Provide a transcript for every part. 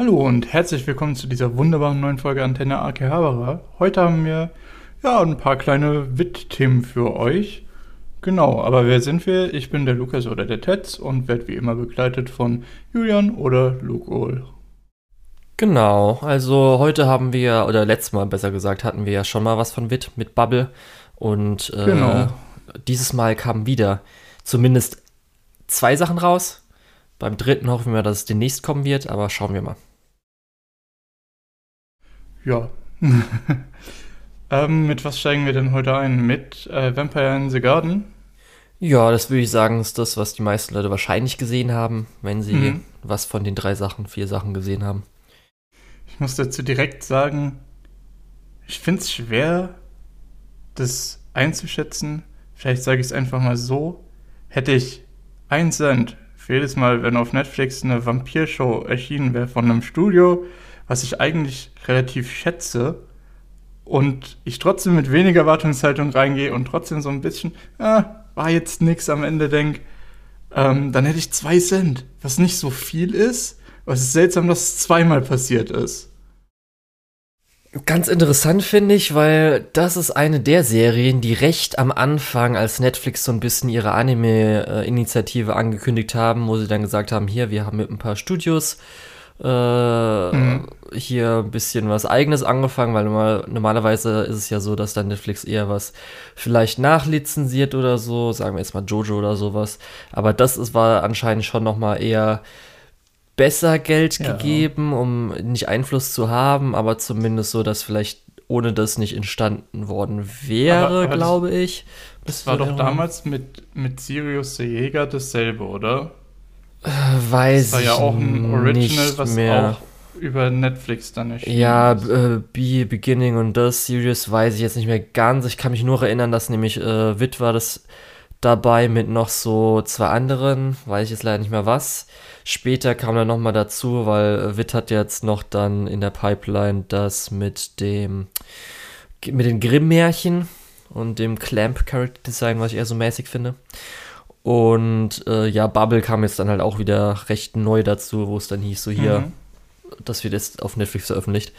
Hallo und herzlich willkommen zu dieser wunderbaren neuen Folge Antenne Akihabara. Heute haben wir ja ein paar kleine Wit-Themen für euch. Genau, aber wer sind wir? Ich bin der Lukas oder der Tetz und werde wie immer begleitet von Julian oder Luke Ohl. Genau, also heute haben wir, oder letztes Mal besser gesagt, hatten wir ja schon mal was von Wit mit Bubble. Und äh, genau. dieses Mal kamen wieder zumindest zwei Sachen raus. Beim dritten hoffen wir, dass es demnächst kommen wird, aber schauen wir mal. Ja. ähm, mit was steigen wir denn heute ein? Mit äh, Vampire in the Garden? Ja, das würde ich sagen, ist das, was die meisten Leute wahrscheinlich gesehen haben, wenn sie mhm. was von den drei Sachen, vier Sachen gesehen haben. Ich muss dazu direkt sagen, ich finde es schwer, das einzuschätzen. Vielleicht sage ich es einfach mal so. Hätte ich ein Cent für jedes Mal, wenn auf Netflix eine Vampirshow erschienen wäre von einem Studio, was ich eigentlich relativ schätze und ich trotzdem mit weniger Erwartungshaltung reingehe und trotzdem so ein bisschen, ah, war jetzt nix am Ende denk, ähm, dann hätte ich zwei Cent, was nicht so viel ist. Aber es ist seltsam, dass es zweimal passiert ist. Ganz interessant finde ich, weil das ist eine der Serien, die recht am Anfang, als Netflix so ein bisschen ihre Anime-Initiative angekündigt haben, wo sie dann gesagt haben, hier, wir haben mit ein paar Studios äh, mhm. hier ein bisschen was Eigenes angefangen, weil normal, normalerweise ist es ja so, dass dann Netflix eher was vielleicht nachlizenziert oder so, sagen wir jetzt mal Jojo oder sowas. Aber das ist, war anscheinend schon nochmal eher besser Geld ja. gegeben, um nicht Einfluss zu haben, aber zumindest so, dass vielleicht ohne das nicht entstanden worden wäre, aber, aber glaube das, ich. Das war doch damals mit, mit Sirius der Jäger dasselbe, oder? Weiß das war ja auch ein Original, was mehr. auch über Netflix dann erschienen Ja, äh, Be Beginning und das Series weiß ich jetzt nicht mehr ganz. Ich kann mich nur erinnern, dass nämlich äh, Wit war das dabei mit noch so zwei anderen, weiß ich jetzt leider nicht mehr was. Später kam dann nochmal dazu, weil äh, Wit hat jetzt noch dann in der Pipeline das mit dem mit den Grimm-Märchen und dem Clamp Character Design, was ich eher so mäßig finde. Und äh, ja, Bubble kam jetzt dann halt auch wieder recht neu dazu, wo es dann hieß, so hier, mhm. das wird jetzt auf Netflix veröffentlicht.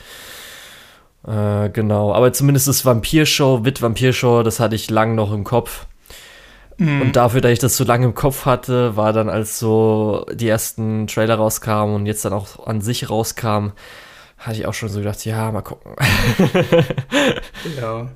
Äh, genau, aber zumindest das Vampir-Show, Wit Vampir-Show, das hatte ich lang noch im Kopf. Mhm. Und dafür, dass ich das so lange im Kopf hatte, war dann, als so die ersten Trailer rauskamen und jetzt dann auch an sich rauskam, hatte ich auch schon so gedacht, ja, mal gucken. ja.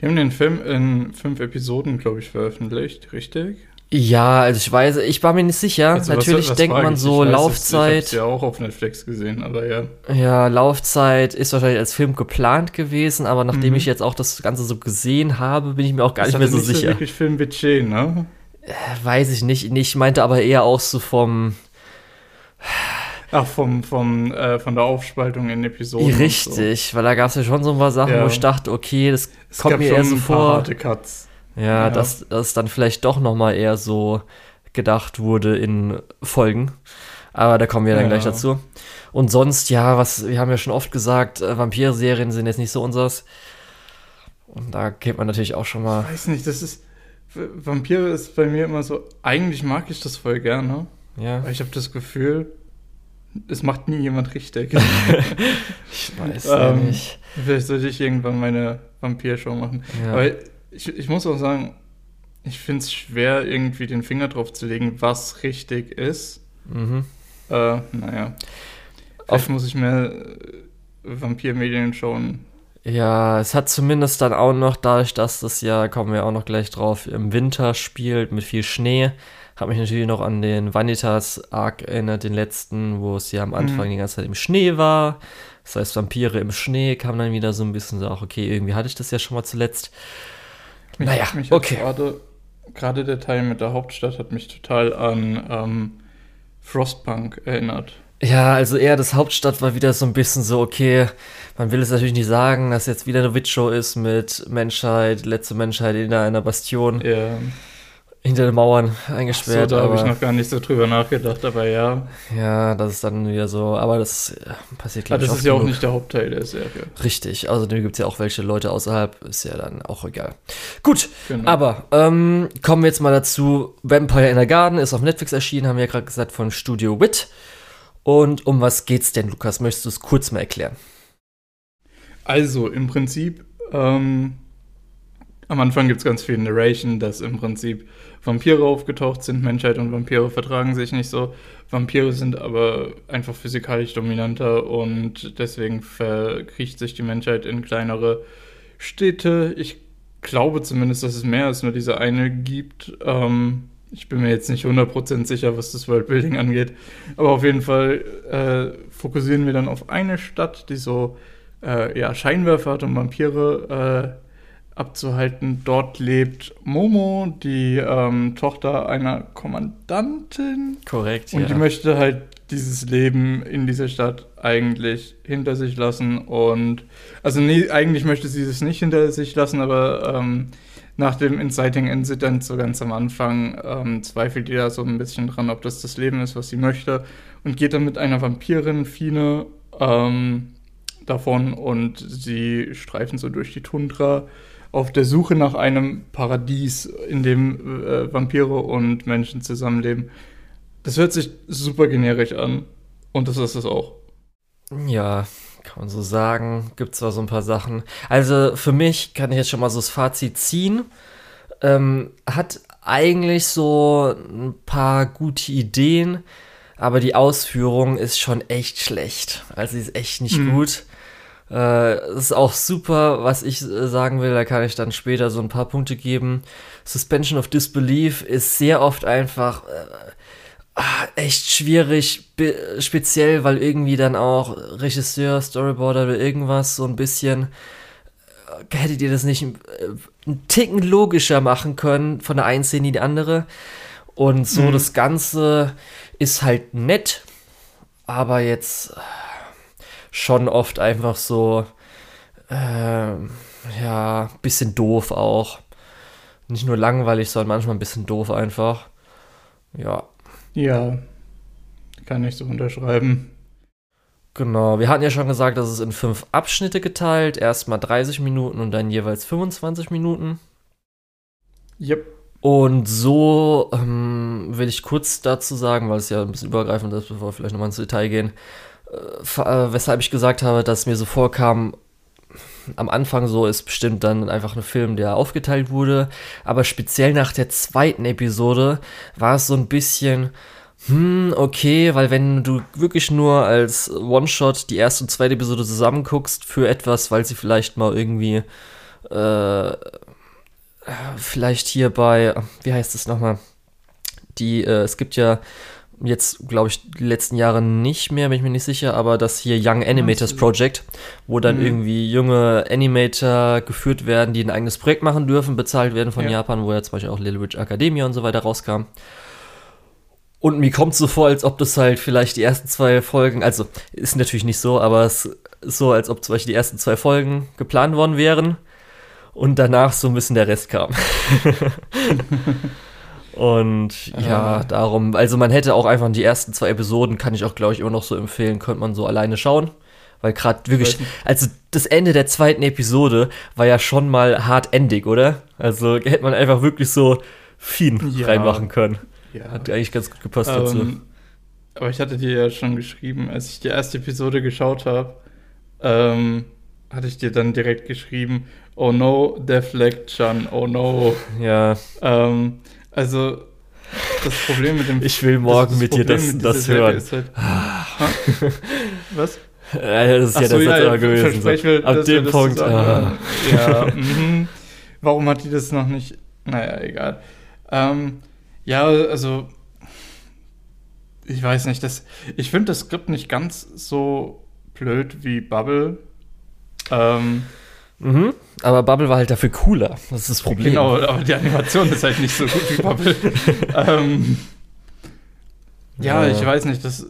Die haben den Film in fünf Episoden, glaube ich, veröffentlicht, richtig? Ja, also ich weiß, ich war mir nicht sicher. Also Natürlich was, was denkt man so ich Laufzeit. Ich hab's ja auch auf Netflix gesehen, aber ja. Ja, Laufzeit ist wahrscheinlich als Film geplant gewesen, aber nachdem mhm. ich jetzt auch das Ganze so gesehen habe, bin ich mir auch gar das nicht mehr so nicht sicher. Das ist wirklich Filmbudget, ne? Äh, weiß ich nicht. Ich meinte aber eher auch so vom. Ach, vom, vom, äh, von der Aufspaltung in Episoden. Richtig, so. weil da gab es ja schon so ein paar Sachen, ja. wo ich dachte, okay, das es kommt mir eher so vor. Harte Cuts. Ja, ja. Dass das dann vielleicht doch noch mal eher so gedacht wurde in Folgen. Aber da kommen wir dann ja. gleich dazu. Und sonst, ja, was, wir haben ja schon oft gesagt, äh, Vampir-Serien sind jetzt nicht so unseres. Und da geht man natürlich auch schon mal. Ich weiß nicht, das ist. Vampire ist bei mir immer so, eigentlich mag ich das voll gerne. Ja. Aber ich habe das Gefühl, es macht nie jemand richtig. ich weiß ähm, nicht. Vielleicht sollte ich irgendwann meine Vampir-Show machen. Ja. Aber ich, ich muss auch sagen, ich finde es schwer, irgendwie den Finger drauf zu legen, was richtig ist. Mhm. Äh, naja. Vielleicht muss ich mehr äh, Vampirmedien schauen. Ja, es hat zumindest dann auch noch, dadurch, dass das ja, kommen wir auch noch gleich drauf, im Winter spielt mit viel Schnee, hat mich natürlich noch an den Vanitas-Arc erinnert, den letzten, wo es ja am Anfang mhm. die ganze Zeit im Schnee war. Das heißt, Vampire im Schnee kam dann wieder so ein bisschen so, okay, irgendwie hatte ich das ja schon mal zuletzt. Mich, naja, mich okay. Gerade, der Teil mit der Hauptstadt hat mich total an ähm, Frostpunk erinnert. Ja, also eher das Hauptstadt war wieder so ein bisschen so, okay, man will es natürlich nicht sagen, dass jetzt wieder eine Witch-Show ist mit Menschheit, letzte Menschheit in einer Bastion. Ja hinter den Mauern eingesperrt. So, da habe ich noch gar nicht so drüber nachgedacht, aber ja. Ja, das ist dann wieder so, aber das äh, passiert glaube ich. Das ist ja auch nicht der Hauptteil der Serie. Richtig, also da gibt es ja auch welche Leute außerhalb, ist ja dann auch egal. Gut, genau. aber ähm, kommen wir jetzt mal dazu. Vampire in the Garden ist auf Netflix erschienen, haben wir ja gerade gesagt, von Studio Wit. Und um was geht's denn, Lukas? Möchtest du es kurz mal erklären? Also, im Prinzip, ähm, am Anfang gibt es ganz viel Narration, dass im Prinzip Vampire aufgetaucht sind. Menschheit und Vampire vertragen sich nicht so. Vampire sind aber einfach physikalisch dominanter und deswegen verkriecht sich die Menschheit in kleinere Städte. Ich glaube zumindest, dass es mehr als nur diese eine gibt. Ähm, ich bin mir jetzt nicht 100% sicher, was das Worldbuilding angeht. Aber auf jeden Fall äh, fokussieren wir dann auf eine Stadt, die so äh, ja, Scheinwerfer hat, um Vampire äh, abzuhalten. Dort lebt Momo, die ähm, Tochter einer Kommandantin. Korrekt, Und ja. die möchte halt dieses Leben in dieser Stadt eigentlich hinter sich lassen. Und also nee, eigentlich möchte sie es nicht hinter sich lassen, aber ähm, nach dem Inciting Incident so ganz am Anfang ähm, zweifelt die da so ein bisschen dran, ob das das Leben ist, was sie möchte. Und geht dann mit einer Vampirin, Fine, ähm, davon und sie streifen so durch die Tundra auf der Suche nach einem Paradies, in dem äh, Vampire und Menschen zusammenleben. Das hört sich super generisch an und das ist es auch. Ja, kann man so sagen. Gibt zwar so ein paar Sachen. Also für mich kann ich jetzt schon mal so das Fazit ziehen. Ähm, hat eigentlich so ein paar gute Ideen, aber die Ausführung ist schon echt schlecht. Also sie ist echt nicht Mhm. gut. Äh, ist auch super, was ich äh, sagen will, da kann ich dann später so ein paar Punkte geben. Suspension of Disbelief ist sehr oft einfach äh, ah, echt schwierig, speziell, weil irgendwie dann auch Regisseur, Storyboarder oder irgendwas so ein bisschen äh, hättet ihr das nicht äh, einen Ticken logischer machen können von der einen Szene in die andere. Und so Mhm. das Ganze ist halt nett, aber jetzt schon oft einfach so, ähm, ja, bisschen doof auch. Nicht nur langweilig, sondern manchmal ein bisschen doof einfach. Ja, Ja, kann ich so unterschreiben. genau. Wir hatten ja schon gesagt, dass es in fünf Abschnitte geteilt. Erstmal 30 Minuten und dann jeweils 25 Minuten. Yep. Und so ähm, will ich kurz dazu sagen, weil es ja ein bisschen übergreifend ist, bevor wir vielleicht nochmal ins Detail gehen, weshalb ich gesagt habe, dass mir so vorkam, am Anfang so ist bestimmt dann einfach ein Film, der aufgeteilt wurde, aber speziell nach der zweiten Episode war es so ein bisschen, hm, okay, weil wenn du wirklich nur als One-Shot die erste und zweite Episode zusammen guckst für etwas, weil sie vielleicht mal irgendwie äh, vielleicht hier bei, wie heißt es nochmal? Die, äh, es gibt ja jetzt, glaube ich, die letzten Jahre nicht mehr, bin ich mir nicht sicher, aber das hier Young Animators Project, wo dann Mhm. irgendwie junge Animator geführt werden, die ein eigenes Projekt machen dürfen, bezahlt werden von Ja. Japan, wo ja zum Beispiel auch Little Witch Academia und so weiter rauskam. Und mir kommt so vor, als ob das halt vielleicht die ersten zwei Folgen, also ist natürlich nicht so, aber es ist so, als ob zum Beispiel die ersten zwei Folgen geplant worden wären und danach so ein bisschen der Rest kam. und ja, Ah. darum, also man hätte auch einfach die ersten zwei Episoden, kann ich auch, glaube ich, immer noch so empfehlen, könnte man so alleine schauen. Weil gerade wirklich, also das Ende der zweiten Episode war ja schon mal hart endig, oder? Also hätte man einfach wirklich so Fien Ja. reinmachen können. Ja. Hat eigentlich ganz gut gepasst dazu. Ähm, aber ich hatte dir ja schon geschrieben, als ich die erste Episode geschaut habe, ähm, hatte ich dir dann direkt geschrieben, oh no, Deflection, oh no. Ja, Ähm, also das Problem mit dem ich will morgen das mit dir das, mit das hören. halt, Ha? Was? Ja, das ist Ach ja so, ja, letzte Mal ich gewesen. So. Ab dem Punkt. Ah. Ja, mhm. Warum hat die das noch nicht? Naja, egal. Ähm, ja, also ich weiß nicht, das, ich finde das Skript nicht ganz so blöd wie Bubble. Ähm, Mhm. Aber Bubble war halt dafür cooler. Das ist das Problem. genau, aber die Animation ist halt nicht so gut wie Bubble. ähm, ja, Ja. ich weiß nicht, das,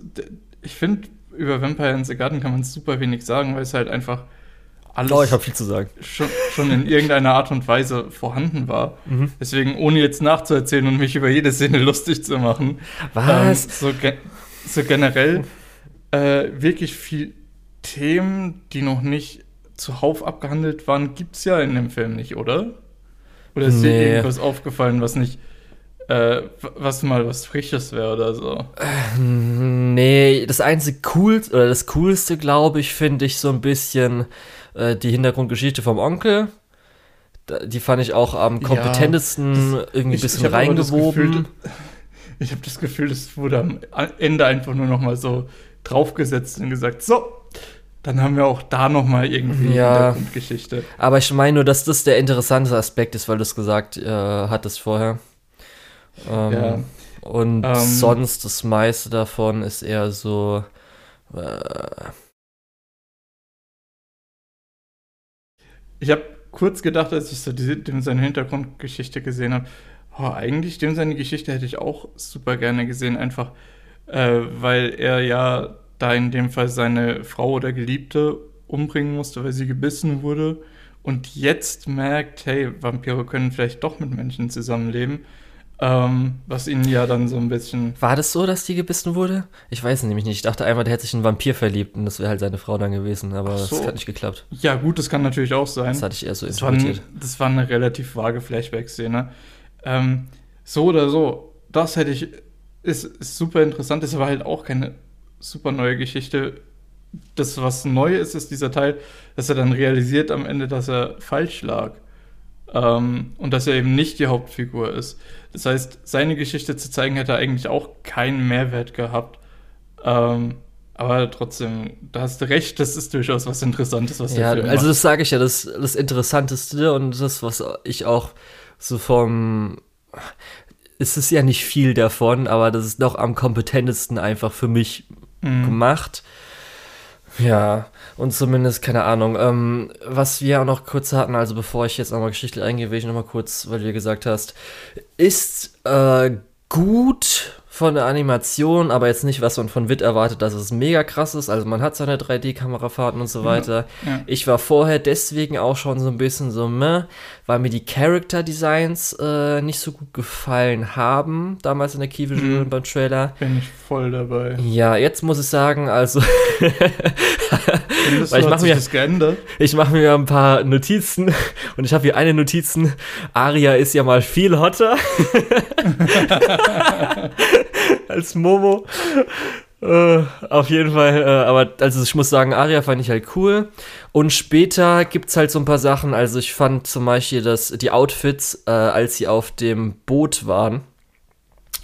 ich finde, über Vampire in the Garden kann man super wenig sagen, weil es halt einfach alles Oh, ich habe viel zu sagen. schon, schon in irgendeiner Art und Weise vorhanden war. Mhm. Deswegen, ohne jetzt nachzuerzählen und mich über jede Szene lustig zu machen, Was? ähm, so, ge so generell äh, wirklich viel Themen, die noch nicht zuhauf abgehandelt waren, gibt es ja in dem Film nicht, oder? Oder ist dir Nee. irgendwas aufgefallen, was nicht äh, was mal was Frisches wäre oder so. Nee, das einzige cool oder das coolste, glaube ich, finde ich so ein bisschen äh, die Hintergrundgeschichte vom Onkel. Die fand ich auch am kompetentesten Ja, irgendwie ein Ich- bisschen ich das reingewoben. Gefühl, ich habe das Gefühl, es wurde am Ende einfach nur noch mal so draufgesetzt und gesagt, so, dann haben wir auch da noch mal irgendwie Ja. Hintergrundgeschichte. Aber ich meine nur, dass das der interessante Aspekt ist, weil du es gesagt äh, hattest vorher. Ähm, Ja. Und Ähm. sonst das meiste davon ist eher so. Äh, Ich habe kurz gedacht, als ich so diese, dem seine Hintergrundgeschichte gesehen habe, oh, eigentlich dem seine Geschichte hätte ich auch super gerne gesehen, einfach äh, weil er ja da in dem Fall seine Frau oder Geliebte umbringen musste, weil sie gebissen wurde und jetzt merkt, hey, Vampire können vielleicht doch mit Menschen zusammenleben, ähm, was ihn ja dann so ein bisschen war das so, dass die gebissen wurde? Ich weiß es nämlich nicht. Ich dachte einmal, der hätte sich in einen Vampir verliebt und das wäre halt seine Frau dann gewesen, aber so. das hat nicht geklappt. ja gut, das kann natürlich auch sein. Das hatte ich eher so Das war, interpretiert. das war eine relativ vage Flashback-Szene. Ähm, so oder so, das hätte ich, ist, ist super interessant, ist aber halt auch keine super neue Geschichte. Das, was neu ist, ist dieser Teil, dass er dann realisiert am Ende, dass er falsch lag. Ähm, und dass er eben nicht die Hauptfigur ist. Das heißt, seine Geschichte zu zeigen, hätte eigentlich auch keinen Mehrwert gehabt. Ähm, aber trotzdem, da hast du recht, das ist durchaus was Interessantes, was Ja, der Film also das sage ich ja, das, das Interessanteste und das, was ich auch so vom. Es ist ja nicht viel davon, aber das ist noch am kompetentesten einfach für mich Mhm. gemacht. Ja, und zumindest, keine Ahnung, ähm, was wir auch noch kurz hatten, also bevor ich jetzt nochmal geschichtlich eingehe, will ich nochmal kurz, weil du gesagt hast, ist äh, gut von der Animation, aber jetzt nicht, was man von Witt erwartet, dass es mega krass ist. Also man hat seine 3D-Kamerafahrten und so weiter. Ja. Ich war vorher deswegen auch schon so ein bisschen so, meh, weil mir die Character Designs äh, nicht so gut gefallen haben, damals in der Key Visual Mhm. beim Trailer. Bin ich voll dabei. Ja, jetzt muss ich sagen, also Findest ich du, mach hat sich mir- geändert? ich mache mir ein paar Notizen und ich habe hier eine Notizen. Aria ist ja mal viel hotter als Momo. Äh, auf jeden Fall, äh, aber also ich muss sagen, Aria fand ich halt cool. Und später gibt's halt so ein paar Sachen. Also ich fand zum Beispiel dass die Outfits, äh, als sie auf dem Boot waren,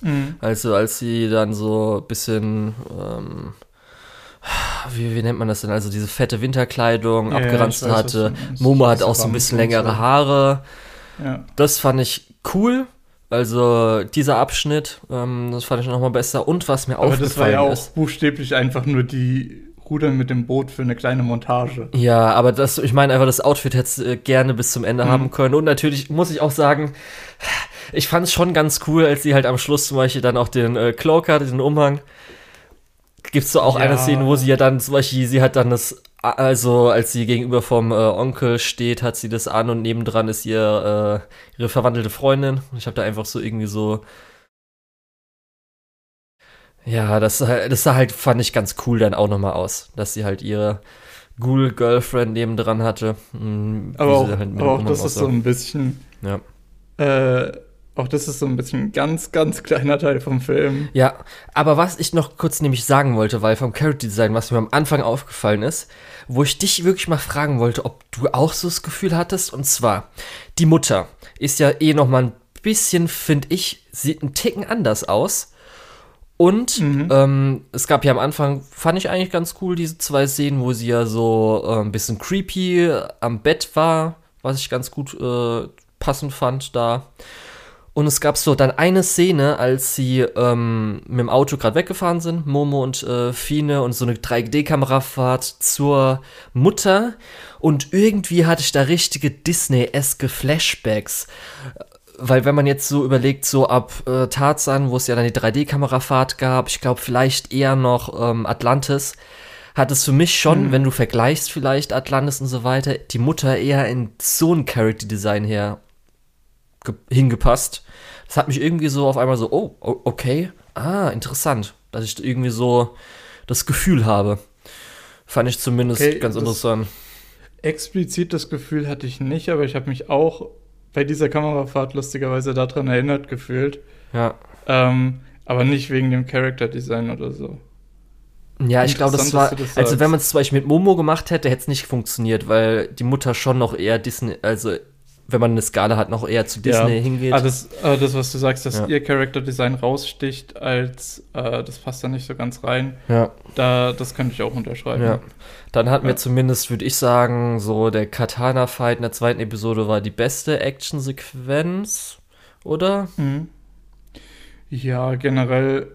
Mhm. also als sie dann so ein bisschen, ähm, wie, wie nennt man das denn? Also diese fette Winterkleidung Ja, abgeranzt weiß, hatte. Momo hat auch so ein bisschen längere. Haare. Ja. Das fand ich cool. Also dieser Abschnitt, ähm, das fand ich nochmal besser. Und was mir Aber aufgefallen das war ja auch ist. buchstäblich einfach nur die Rudern mit dem Boot für eine kleine Montage. Ja, aber das, ich meine einfach, das Outfit hätte äh, gerne bis zum Ende Mhm. haben können. Und natürlich muss ich auch sagen, ich fand es schon ganz cool, als sie halt am Schluss zum Beispiel dann auch den äh, Cloak hatte, den Umhang. Gibt's so auch Ja. eine Szene, wo sie ja dann zum Beispiel, sie hat dann das, also als sie gegenüber vom äh, Onkel steht, hat sie das an und nebendran ist ihr äh, ihre verwandelte Freundin. Und ich habe da einfach so irgendwie so ja, das, sah- das sah halt, fand ich ganz cool dann auch nochmal aus, dass sie halt ihre Ghoul-Girlfriend nebendran hatte. Hm, Aber auch, halt aber auch das ist so aussah. ein bisschen, Ja. äh, auch das ist so ein bisschen ein ganz, ganz kleiner Teil vom Film. Ja, aber was ich noch kurz nämlich sagen wollte, weil vom Character Design, was mir am Anfang aufgefallen ist, wo ich dich wirklich mal fragen wollte, ob du auch so das Gefühl hattest, und zwar, die Mutter ist ja eh noch mal ein bisschen, finde ich, sieht einen Ticken anders aus. Und Mhm. ähm, es gab ja am Anfang, fand ich eigentlich ganz cool, diese zwei Szenen, wo sie ja so äh, ein bisschen creepy am Bett war, was ich ganz gut äh, passend fand da. Und es gab so dann eine Szene, als sie ähm, mit dem Auto gerade weggefahren sind, Momo und äh, Fine und so eine 3D-Kamerafahrt zur Mutter. Und irgendwie hatte ich da richtige Disney-eske Flashbacks. Weil wenn man jetzt so überlegt, so ab äh, Tarzan, wo es ja dann die 3D-Kamerafahrt gab, ich glaube vielleicht eher noch ähm, Atlantis, hat es für mich schon, wenn du vergleichst vielleicht Atlantis und so weiter, die Mutter eher in so ein Character-Design her hingepasst. Das hat mich irgendwie so auf einmal so, oh, okay, ah, interessant, dass ich irgendwie so das Gefühl habe. Fand ich zumindest Okay, ganz interessant. Explizit das Gefühl hatte ich nicht, aber ich habe mich auch bei dieser Kamerafahrt lustigerweise daran erinnert gefühlt. Ja. Ähm, aber nicht wegen dem Character Design oder so. Ja, ich glaube, das war, das also wenn man es zum Beispiel mit Momo gemacht hätte, hätte es nicht funktioniert, weil die Mutter schon noch eher Disney, also wenn man eine Skala hat, noch eher zu Disney hingeht. Ah, das, ah, das, was du sagst, dass Ja. ihr Character Design raussticht, als äh, das passt da nicht so ganz rein. ja, Da, das könnte ich auch unterschreiben. ja. Dann hatten wir Ja. zumindest, würde ich sagen, so der Katana-Fight in der zweiten Episode war die beste Action-Sequenz, oder? Mhm. Ja, generell,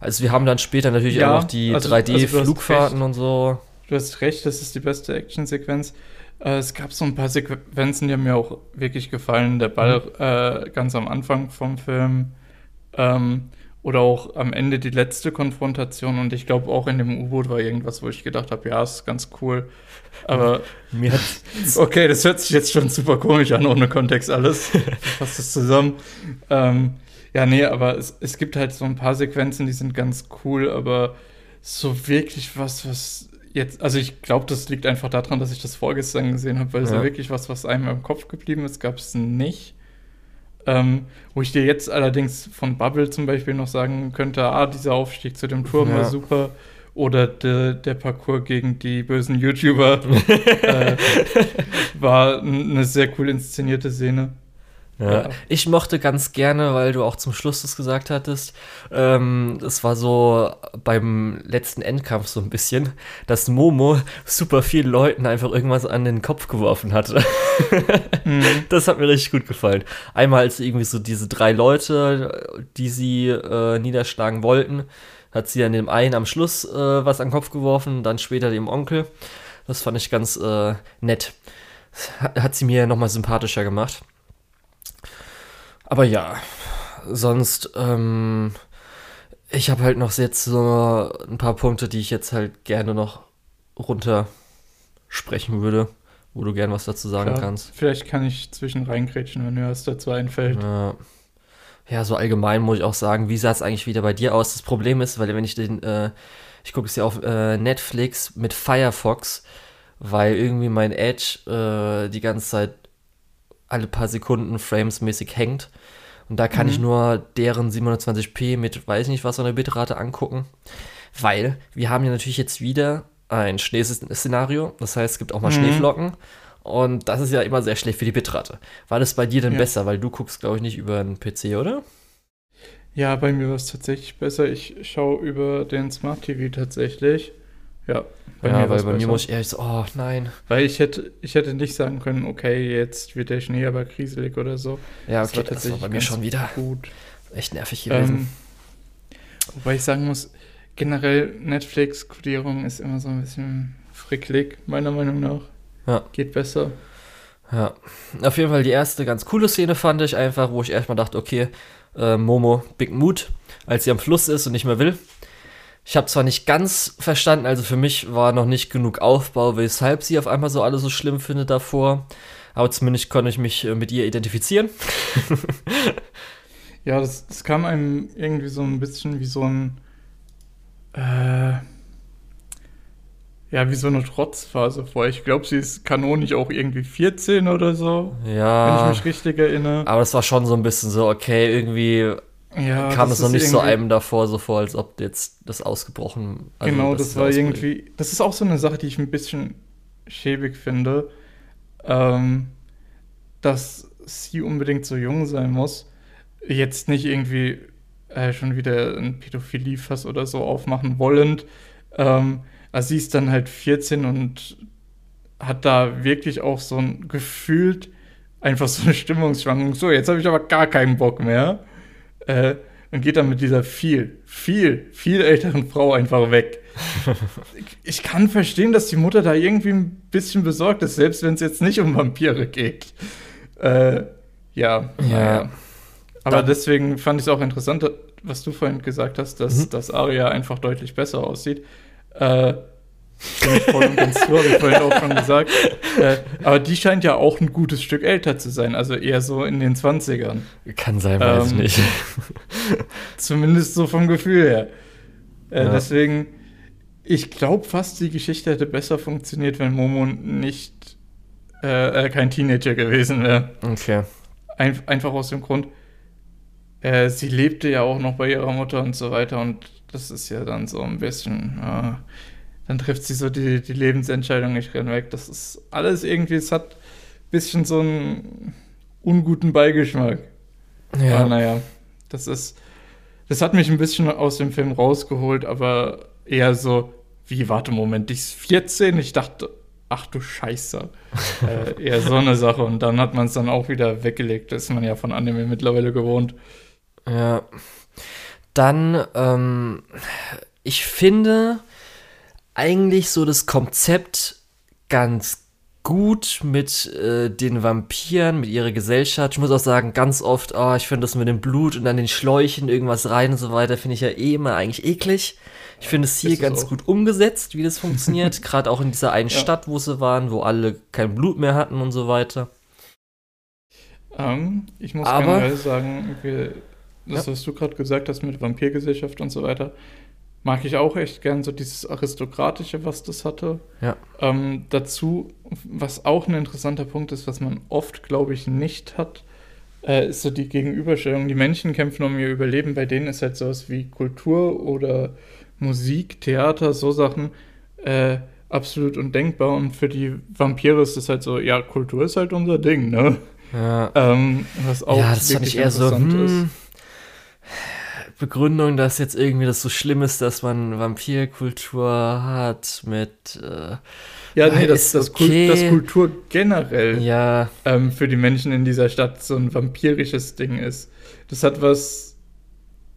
Also wir haben dann später natürlich Ja, auch noch die also- also du hast 3D-Flugfahrten und so. du hast recht, das ist die beste Actionsequenz. Äh, es gab so ein paar Sequenzen, die haben mir auch wirklich gefallen. Der Ball Mhm. äh, ganz am Anfang vom Film. Ähm, oder auch am Ende die letzte Konfrontation. Und ich glaube, auch in dem U-Boot war irgendwas, wo ich gedacht habe, ja, ist ganz cool. Aber Mir hat Okay, das hört sich jetzt schon super komisch an, ohne Kontext alles. Fasst es zusammen. Ähm, ja, nee, aber es, es gibt halt so ein paar Sequenzen, die sind ganz cool, aber so wirklich was, was jetzt, also ich glaube, das liegt einfach daran, dass ich das vorgestern gesehen habe, weil so Ja. wirklich was, was einem im Kopf geblieben ist, gab es nicht. Ähm, wo ich dir jetzt allerdings von Bubble zum Beispiel noch sagen könnte, ah, dieser Aufstieg zu dem Turm Ja. war super. Oder de, der Parcours gegen die bösen YouTuber äh, war eine sehr cool inszenierte Szene. Ja. Ja. Ich mochte ganz gerne, weil du auch zum Schluss das gesagt hattest, ähm, es war so beim letzten Endkampf so ein bisschen, dass Momo super vielen Leuten einfach irgendwas an den Kopf geworfen hatte. Das hat mir richtig gut gefallen. Einmal als irgendwie so diese drei Leute, die sie äh, niederschlagen wollten, hat sie dann dem einen am Schluss äh, was an den Kopf geworfen, dann später dem Onkel. Das fand ich ganz äh, nett. Hat, hat sie mir nochmal sympathischer gemacht. Aber ja, sonst, ähm, ich habe halt noch jetzt so ein paar Punkte, die ich jetzt halt gerne noch runter sprechen würde, wo du gern was dazu sagen Klar, kannst. Vielleicht kann ich zwischen reingrätschen, wenn mir was dazu einfällt. Ja. ja, so allgemein muss ich auch sagen, wie sah es eigentlich wieder bei dir aus? Das Problem ist, weil wenn ich den, äh, ich gucke es ja auf äh, Netflix mit Firefox, weil irgendwie mein Edge äh, die ganze Zeit alle paar Sekunden framesmäßig hängt. Und da kann Mhm. ich nur deren 720p mit weiß nicht was an der Bitrate angucken. Weil wir haben ja natürlich jetzt wieder ein Schneeszenario. Das heißt, es gibt auch mal Mhm. Schneeflocken. Und das ist ja immer sehr schlecht für die Bitrate. War das bei dir denn Ja. besser? Weil du guckst, glaube ich, nicht über einen PC, oder? Ja, bei mir war es tatsächlich besser. Ich schaue über den Smart TV tatsächlich. Ja, bei ja, weil war's bei mir besser. muss ich ehrlich so, oh nein. Weil ich hätte, ich hätte nicht sagen können, okay, jetzt wird der Schnee aber kriselig oder so. Ja, Das okay, war das war bei mir schon wieder Gut. echt nervig gewesen. Ähm, wobei ich sagen muss, generell Netflix-Kodierung ist immer so ein bisschen fricklig, meiner Meinung nach. Ja. Geht besser. Ja, auf jeden Fall die erste ganz coole Szene fand ich einfach, wo ich erstmal dachte, okay, äh, Momo, Big Mood, als sie am Fluss ist und nicht mehr will. Ich habe zwar nicht ganz verstanden, also für mich war noch nicht genug Aufbau, weshalb sie auf einmal so alles so schlimm findet davor. Aber zumindest konnte ich mich äh, mit ihr identifizieren. Ja, das, das kam einem irgendwie so ein bisschen wie so ein. Äh, ja, wie so eine Trotzphase vor. Ich glaube, sie ist kanonisch auch irgendwie 14 oder so, wenn Ja, ich mich richtig erinnere. aber das war schon so ein bisschen so, okay, irgendwie Ja, kam es noch nicht so einem davor so vor, als ob jetzt das ausgebrochen also genau, das es war irgendwie. Das ist auch so eine Sache, die ich ein bisschen schäbig finde, ähm, dass sie unbedingt so jung sein muss. Jetzt nicht irgendwie äh, schon wieder ein Pädophilie-Fass oder so aufmachen wollend. Ähm, also sie ist dann halt 14 und hat da wirklich auch so ein gefühlt einfach so eine Stimmungsschwankung. So, jetzt habe ich aber gar keinen Bock mehr. Äh, und geht dann mit dieser viel, viel, viel älteren Frau einfach weg. ich, kann verstehen, dass die Mutter da irgendwie ein bisschen besorgt ist, selbst wenn es jetzt nicht um Vampire geht. Äh, ja, naja. Aber Dann- deswegen fand ich es auch interessant, was du vorhin gesagt hast, dass, Mhm. dass Aria einfach deutlich besser aussieht. Äh, bin ich voll und ganz zu, habe ich vorhin auch schon gesagt. Äh, aber die scheint ja auch ein gutes Stück älter zu sein, also eher so in den 20ern. Kann sein, weiß Ähm, nicht. Zumindest so vom Gefühl her. Äh, Ja. Deswegen, ich glaube fast, die Geschichte hätte besser funktioniert, wenn Momo nicht äh, äh, kein Teenager gewesen wäre. Okay. Ein, einfach aus dem Grund, äh, sie lebte ja auch noch bei ihrer Mutter und so weiter und das ist ja dann so ein bisschen, dann trifft sie so die, die Lebensentscheidung, ich renne weg. Das ist alles irgendwie, es hat ein bisschen so einen unguten Beigeschmack. Ja. Aber naja, das ist, das hat mich ein bisschen aus dem Film rausgeholt, aber eher so, wie, warte, Moment, ich ist 14? Ich dachte, ach du Scheiße. äh, eher so eine Sache. Und dann hat man es dann auch wieder weggelegt. Das ist man ja von Anime mittlerweile gewohnt. Ja. Dann, ähm, ich finde eigentlich so das Konzept ganz gut mit äh, den Vampiren, mit ihrer Gesellschaft. Ich muss auch sagen, ganz oft, oh, ich finde das mit dem Blut und dann den Schläuchen irgendwas rein und so weiter, finde ich ja eh immer eigentlich eklig. Ich finde es hier ist ganz gut umgesetzt, wie das funktioniert. Gerade auch in dieser einen ja. Stadt, wo sie waren, wo alle kein Blut mehr hatten und so weiter. Ähm, ich muss Aber, generell sagen, das, ja. was du gerade gesagt hast mit Vampirgesellschaft und so weiter, mag ich auch echt gern, so dieses Aristokratische, was das hatte. Ja. Ähm, dazu, was auch ein interessanter Punkt ist, was man oft, glaube ich, nicht hat, äh, ist so die Gegenüberstellung. Die Menschen kämpfen um ihr Überleben, bei denen ist halt sowas wie Kultur oder Musik, Theater, so Sachen äh, absolut undenkbar. Und für die Vampire ist es halt so, ja, Kultur ist halt unser Ding, ne? Ja. Ähm, was auch ja, das fand ich eher so, hm, Begründung, dass jetzt irgendwie das so schlimm ist, dass man Vampirkultur hat mit. Äh, ja, nee, das, das, okay. Kult, das Kultur generell ja. ähm, für die Menschen in dieser Stadt so ein vampirisches Ding ist. Das hat was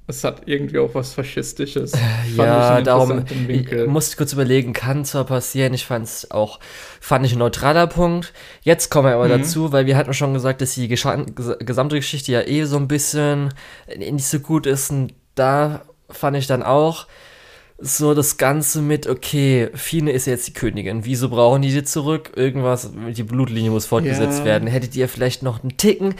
es hat irgendwie auch was Faschistisches. ja, darum ich musste kurz überlegen, kann zwar passieren. Ich fand es auch, fand ich ein neutraler Punkt. Jetzt kommen wir aber mhm. dazu, weil wir hatten schon gesagt, dass die gesamte Geschichte ja eh so ein bisschen nicht so gut ist. Und da fand ich dann auch, so das Ganze mit, okay, Fine ist jetzt die Königin, wieso brauchen die die zurück? Irgendwas, die Blutlinie muss fortgesetzt ja. werden. Hättet ihr vielleicht noch einen Ticken,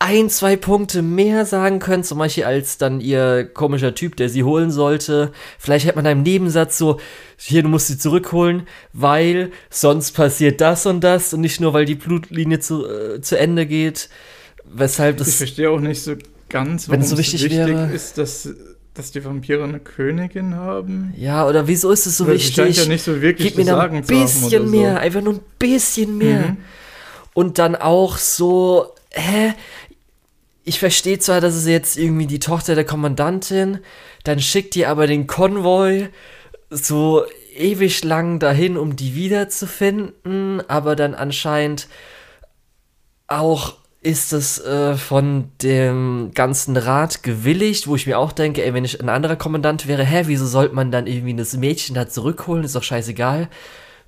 ein, zwei Punkte mehr sagen können, zum Beispiel als dann ihr komischer Typ, der sie holen sollte. Vielleicht hätte man im Nebensatz so, hier, du musst sie zurückholen, weil sonst passiert das und das und nicht nur, weil die Blutlinie zu, äh, zu Ende geht. Weshalb das. Ich verstehe auch nicht so ganz, warum es so wichtig, wichtig wäre. ist, dass dass die Vampire eine Königin haben? Ja, oder wieso ist es so Weil wichtig? Scheint ja nicht so wirklich Gib mir da ein bisschen mehr, so. einfach nur ein bisschen mehr. Mhm. Und dann auch so, hä? Ich verstehe zwar, dass es jetzt irgendwie die Tochter der Kommandantin, dann schickt ihr aber den Konvoi so ewig lang dahin, um die wiederzufinden, aber dann anscheinend auch ist es äh, von dem ganzen Rat gewilligt, wo ich mir auch denke, ey, wenn ich ein anderer Kommandant wäre, hä, wieso sollte man dann irgendwie das Mädchen da zurückholen? Ist doch scheißegal.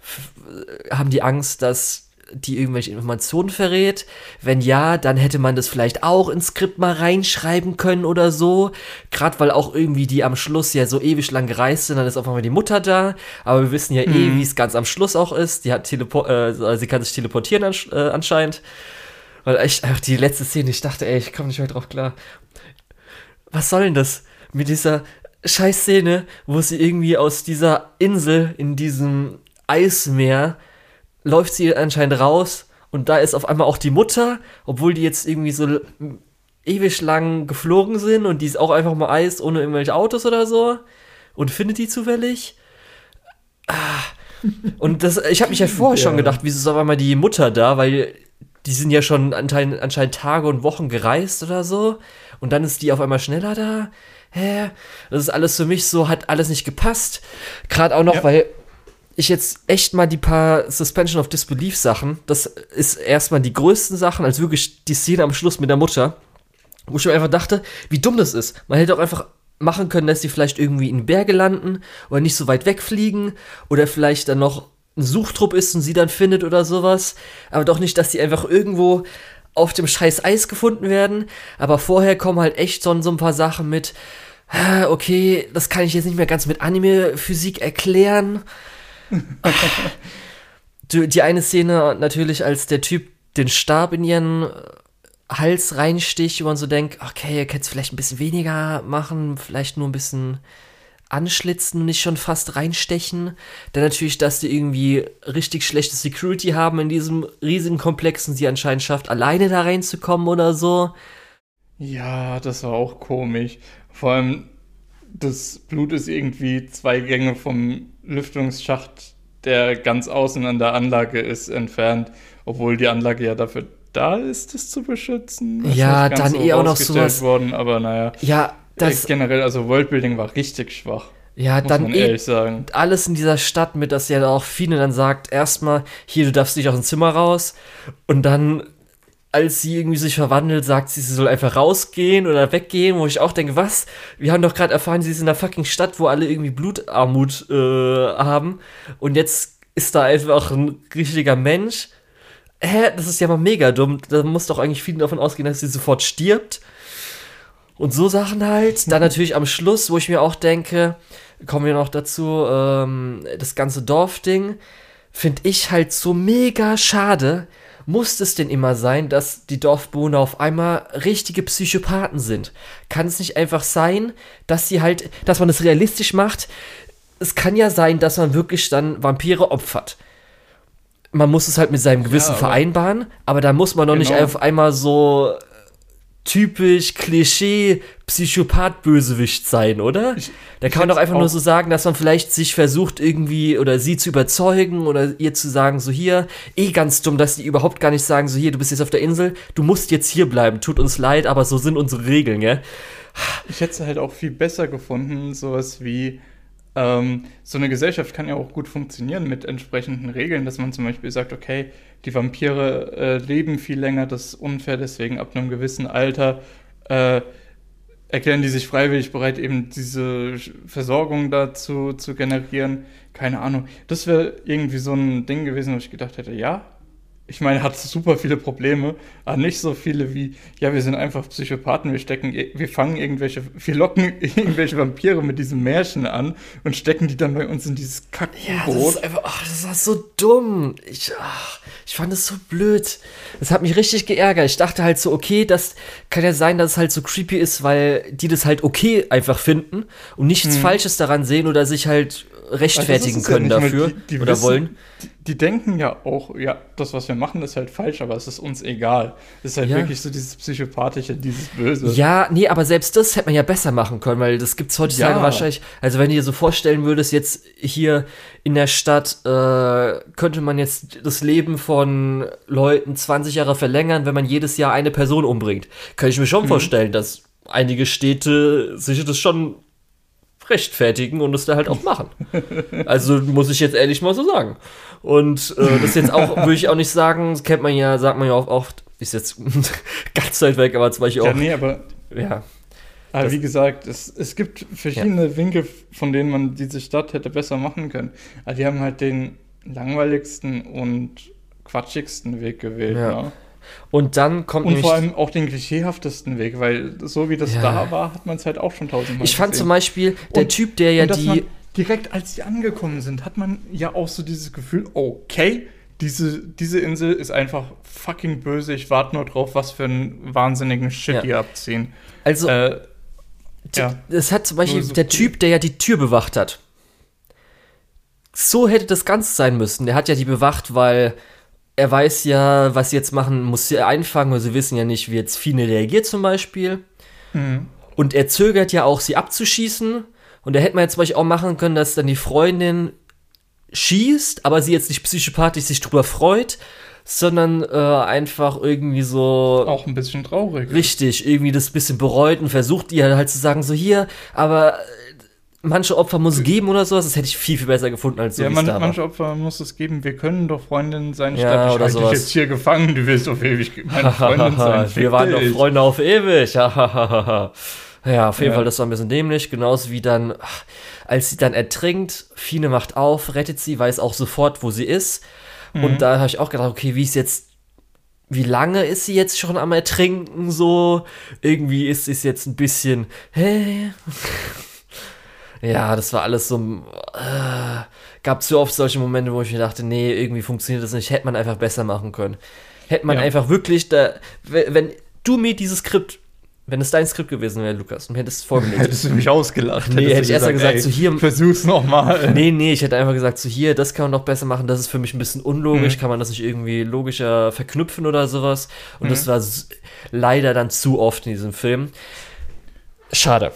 F äh, haben die Angst, dass die irgendwelche Informationen verrät? Wenn ja, dann hätte man das vielleicht auch ins Skript mal reinschreiben können oder so. Gerade weil auch irgendwie die am Schluss ja so ewig lang gereist sind, dann ist auf einmal die Mutter da. Aber wir wissen ja eh, mhm. wie es ganz am Schluss auch ist. Die hat Telepo äh, sie kann sich teleportieren ansch äh, anscheinend. Weil echt einfach die letzte Szene, ich dachte, ey, ich komme nicht mehr drauf klar. Was soll denn das mit dieser Scheißszene, wo sie irgendwie aus dieser Insel in diesem Eismeer läuft sie anscheinend raus und da ist auf einmal auch die Mutter, obwohl die jetzt irgendwie so ewig lang geflogen sind und die ist auch einfach mal Eis ohne irgendwelche Autos oder so und findet die zufällig. Ah. Und das, ich habe mich ja vorher ja. schon gedacht, wieso ist auf einmal die Mutter da, weil die sind ja schon anscheinend, anscheinend Tage und Wochen gereist oder so. Und dann ist die auf einmal schneller da. Hä? Das ist alles für mich so, hat alles nicht gepasst. Gerade auch noch, ja. weil ich jetzt echt mal die paar Suspension of Disbelief Sachen, das ist erstmal die größten Sachen, als wirklich die Szene am Schluss mit der Mutter, wo ich mir einfach dachte, wie dumm das ist. Man hätte auch einfach machen können, dass sie vielleicht irgendwie in Berge landen oder nicht so weit wegfliegen oder vielleicht dann noch ein Suchtrupp ist und sie dann findet oder sowas. Aber doch nicht, dass sie einfach irgendwo auf dem scheiß Eis gefunden werden. Aber vorher kommen halt echt so, so ein paar Sachen mit, okay, das kann ich jetzt nicht mehr ganz mit Anime-Physik erklären. Die eine Szene natürlich, als der Typ den Stab in ihren Hals reinsticht, wo man so denkt, okay, ihr könnt es vielleicht ein bisschen weniger machen, vielleicht nur ein bisschen anschlitzen nicht schon fast reinstechen. Dann natürlich, dass die irgendwie richtig schlechte Security haben in diesem riesigen Komplex und sie anscheinend schafft, alleine da reinzukommen oder so. Ja, das war auch komisch. Vor allem, das Blut ist irgendwie zwei Gänge vom Lüftungsschacht, der ganz außen an der Anlage ist, entfernt, obwohl die Anlage ja dafür da ist, das zu beschützen. Ist Ja, dann so eh auch noch sowas- worden, aber naja. Ja, das, generell, also Worldbuilding war richtig schwach, ja, dann man eh alles in dieser Stadt mit, dass ja auch Fine dann sagt, erstmal, hier, du darfst nicht aus dem Zimmer raus. Und dann, als sie irgendwie sich verwandelt, sagt sie, sie soll einfach rausgehen oder weggehen, wo ich auch denke, was? Wir haben doch gerade erfahren, sie ist in einer fucking Stadt, wo alle irgendwie Blutarmut äh, haben. Und jetzt ist da einfach ein richtiger Mensch. Hä, das ist ja mal mega dumm. Da muss doch eigentlich viele davon ausgehen, dass sie sofort stirbt. Und so Sachen halt. Dann natürlich am Schluss, wo ich mir auch denke, kommen wir noch dazu, ähm, das ganze Dorfding, finde ich halt so mega schade. Muss es denn immer sein, dass die Dorfbewohner auf einmal richtige Psychopathen sind? Kann es nicht einfach sein, dass sie halt, dass man es realistisch macht? Es kann ja sein, dass man wirklich dann Vampire opfert. Man muss es halt mit seinem Gewissen aber- vereinbaren, aber da muss man doch nicht Genau. auf einmal so typisch Klischee Psychopath-Bösewicht sein, oder? Ich- da kann man doch einfach nur so sagen, dass man vielleicht sich versucht irgendwie oder sie zu überzeugen oder ihr zu sagen, so hier, eh ganz dumm, dass die überhaupt gar nicht sagen, so hier, du bist jetzt auf der Insel, du musst jetzt hier bleiben, tut uns leid, aber so sind unsere Regeln, gell? Ich hätte es halt auch viel besser gefunden, sowas wie, ähm, so eine Gesellschaft kann ja auch gut funktionieren mit entsprechenden Regeln, dass man zum Beispiel sagt, okay, die Vampire äh, leben viel länger, das ist unfair, deswegen ab einem gewissen Alter äh, erklären die sich freiwillig bereit, eben diese Versorgung dazu zu generieren. Keine Ahnung. Das wäre irgendwie so ein Ding gewesen, wo ich gedacht hätte, ja, ich meine, hat super viele Probleme, aber nicht so viele wie, ja, wir sind einfach Psychopathen, wir stecken, wir fangen irgendwelche, wir locken irgendwelche Vampire mit diesem Märchen an und stecken die dann bei uns in dieses Ja, das ist einfach, ach, das war so dumm. Ich, ach, ich fand es so blöd. Das hat mich richtig geärgert. Ich dachte halt so, okay, das kann ja sein, dass es halt so creepy ist, weil die das halt okay einfach finden und nichts Falsches daran sehen oder sich halt rechtfertigen Also ja können mal- dafür die- die oder wissen- wollen. Die, die denken ja auch, ja, das, was wir machen, ist halt falsch, aber es ist uns egal. Es ist halt Ja. wirklich so dieses Psychopathische, dieses Böse. Ja, nee, aber selbst das hätte man ja besser machen können, weil das gibt's heutzutage Ja. wahrscheinlich. Also wenn du dir so vorstellen würdest, jetzt hier in der Stadt äh, könnte man jetzt das Leben von Leuten 20 Jahre verlängern, wenn man jedes Jahr eine Person umbringt. Kann ich mir Mhm. schon vorstellen, dass einige Städte sich das schon rechtfertigen und es da halt auch machen. Also muss ich jetzt ehrlich mal so sagen. Und äh, das jetzt auch, würde ich auch nicht sagen, das kennt man ja, sagt man ja auch oft, ist jetzt ganz weit weg, aber zum Beispiel Ja, auch, nee, aber ja. Aber Das- wie gesagt, es, es gibt verschiedene Winkel, von denen man diese Stadt hätte besser machen können. Aber die haben halt den langweiligsten und quatschigsten Weg gewählt. Ja. Ne? Und dann kommt Und vor allem auch den klischeehaftesten Weg, weil so wie das Ja. da war, hat man es halt auch schon tausendmal ich fand gesehen. zum Beispiel, der Und- Typ, der ja die, direkt als die angekommen sind, hat man ja auch so dieses Gefühl, okay, diese, diese Insel ist einfach fucking böse, ich warte nur drauf, was für einen wahnsinnigen Shit Ja. die abziehen. also, Äh, ja. das hat zum Beispiel so der. Typ, der ja die Tür bewacht hat. So hätte das Ganze sein müssen. Der hat ja die bewacht, weil er weiß ja, was sie jetzt machen, muss sie einfangen, weil sie wissen ja nicht, wie jetzt Fine reagiert zum Beispiel. Mhm. Und er zögert ja auch, sie abzuschießen. Und da hätte man jetzt zum Beispiel auch machen können, dass dann die Freundin schießt, aber sie jetzt nicht psychopathisch sich drüber freut, sondern äh, einfach irgendwie so Auch ein bisschen traurig. richtig irgendwie das bisschen bereut und versucht ihr halt zu sagen, so hier, aber manche Opfer muss es geben oder sowas. Das hätte ich viel, viel besser gefunden als so ja, man, manche Opfer muss es geben. Wir können doch Freundinnen sein. Ja, statt ich halte dich jetzt hier gefangen. Du willst auf ewig meine Freundin sein. Fick Wir waren doch. Freunde auf ewig. ja, auf jeden Ja. Fall, das war ein bisschen dämlich. Genauso wie dann, als sie dann ertrinkt, Fine macht auf, rettet sie, weiß auch sofort, wo sie ist. Mhm. Und da habe ich auch gedacht, okay, wie ist jetzt, wie lange ist sie jetzt schon am Ertrinken so? Irgendwie ist es jetzt ein bisschen, hä? Ja, das war alles so, äh, gab so oft solche Momente, wo ich mir dachte, nee, irgendwie funktioniert das nicht, hätte man einfach besser machen können. Hätte man Ja. einfach wirklich da, we- wenn du mir dieses Skript Wenn es dein Skript gewesen wäre, Lukas, und hättest es vorgelegt. Hättest du mich ausgelacht. Nee, hätte ich erst mal gesagt, ey, so hier- Versuch's nochmal. Nee, nee, ich hätte einfach gesagt, so hier, das kann man noch besser machen, das ist für mich ein bisschen unlogisch, Mhm. kann man das nicht irgendwie logischer verknüpfen oder sowas. Und das Mhm. war s- leider dann zu oft in diesem Film. Schade.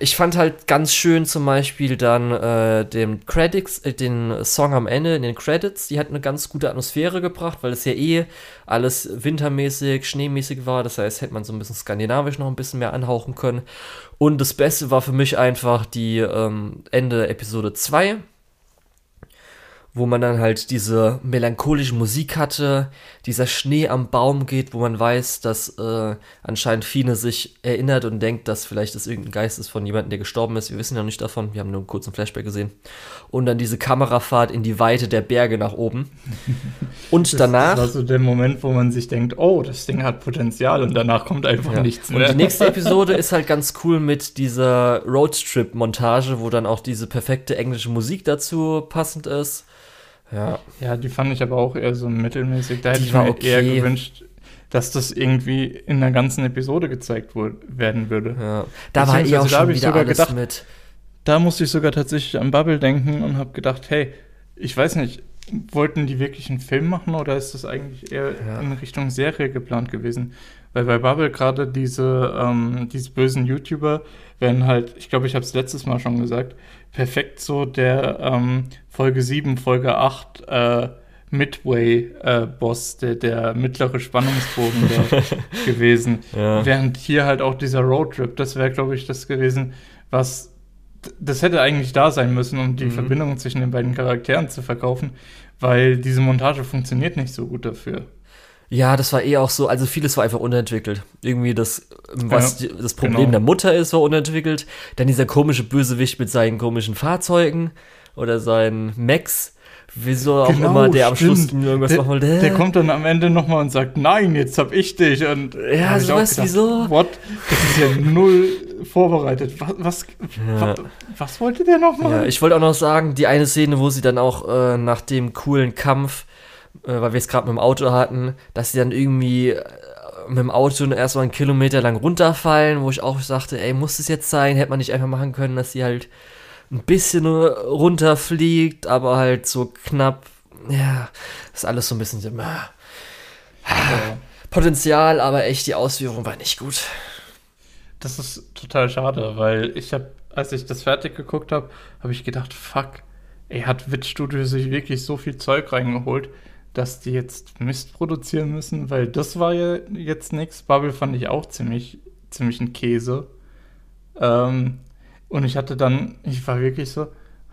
Ich fand halt ganz schön zum Beispiel dann äh, den Credits, äh, den Song am Ende in den Credits, die hat eine ganz gute Atmosphäre gebracht, weil es ja eh alles wintermäßig, schneemäßig war. Das heißt, hätte man so ein bisschen skandinavisch noch ein bisschen mehr anhauchen können. Und das Beste war für mich einfach die ähm, Ende Episode 2, wo man dann halt diese melancholische Musik hatte, dieser Schnee am Baum geht, wo man weiß, dass äh, anscheinend Fine sich erinnert und denkt, dass vielleicht das irgendein Geist ist von jemandem, der gestorben ist. Wir wissen ja nicht davon, wir haben nur einen kurzen Flashback gesehen. Und dann diese Kamerafahrt in die Weite der Berge nach oben. Und danach. Das war so der Moment, wo man sich denkt, oh, das Ding hat Potenzial und danach kommt einfach Ja. nichts Und mehr. die nächste Episode ist halt ganz cool mit dieser Roadtrip-Montage, wo dann auch diese perfekte englische Musik dazu passend ist. Ja, Ja, die fand ich aber auch eher so mittelmäßig. Da hätte Die ich mir okay. eher gewünscht, dass das irgendwie in der ganzen Episode gezeigt wurde, werden würde. ja. Da war eh auch da schon wieder sogar alles gedacht, mit. Da musste ich sogar tatsächlich an Bubble denken und habe gedacht, hey, ich weiß nicht, wollten die wirklich einen Film machen oder ist das eigentlich eher Ja. in Richtung Serie geplant gewesen? Weil bei Bubble gerade diese, ähm, diese bösen YouTuber werden halt, ich glaube, ich habe es letztes Mal schon gesagt, perfekt so der ähm, Folge 7, Folge 8 äh, Midway-Boss, der, der mittlere Spannungsbogen gewesen. Ja. Während hier halt auch dieser Roadtrip, das wäre, glaube ich, das gewesen, was das hätte eigentlich da sein müssen, um die Mhm. Verbindung zwischen den beiden Charakteren zu verkaufen, weil diese Montage funktioniert nicht so gut dafür. Ja, das war eh auch so, also vieles war einfach unterentwickelt. Irgendwie das, was Ja, das Problem genau. der Mutter ist, war unterentwickelt. Dann dieser komische Bösewicht mit seinen komischen Fahrzeugen oder seinen Max. Wieso auch Genau, immer der am Schluss stimmt. irgendwas Der, machen wollte. der kommt dann am Ende nochmal und sagt, nein, jetzt hab ich dich. Und Ja, sowas, wieso? What? Das ist ja null vorbereitet. Was, was, Ja. wa- was wollte der nochmal? Ja, ich wollte auch noch sagen, die eine Szene, wo sie dann auch äh, nach dem coolen Kampf, weil wir es gerade mit dem Auto hatten, dass sie dann irgendwie äh, mit dem Auto erstmal einen Kilometer lang runterfallen, wo ich auch sagte, ey, muss es jetzt sein? Hätte man nicht einfach machen können, dass sie halt ein bisschen runterfliegt, aber halt so knapp. Ja, ist alles so ein bisschen so. äh, Ja. Potenzial, aber echt die Ausführung war nicht gut. Das ist total schade, weil ich habe, als ich das fertig geguckt habe, habe ich gedacht, fuck, ey, hat Witch Studio sich wirklich so viel Zeug reingeholt, dass die jetzt Mist produzieren müssen, weil das war ja jetzt nichts. Bubble fand ich auch ziemlich, ziemlich ein Käse. Ähm, und ich hatte dann, ich war wirklich so,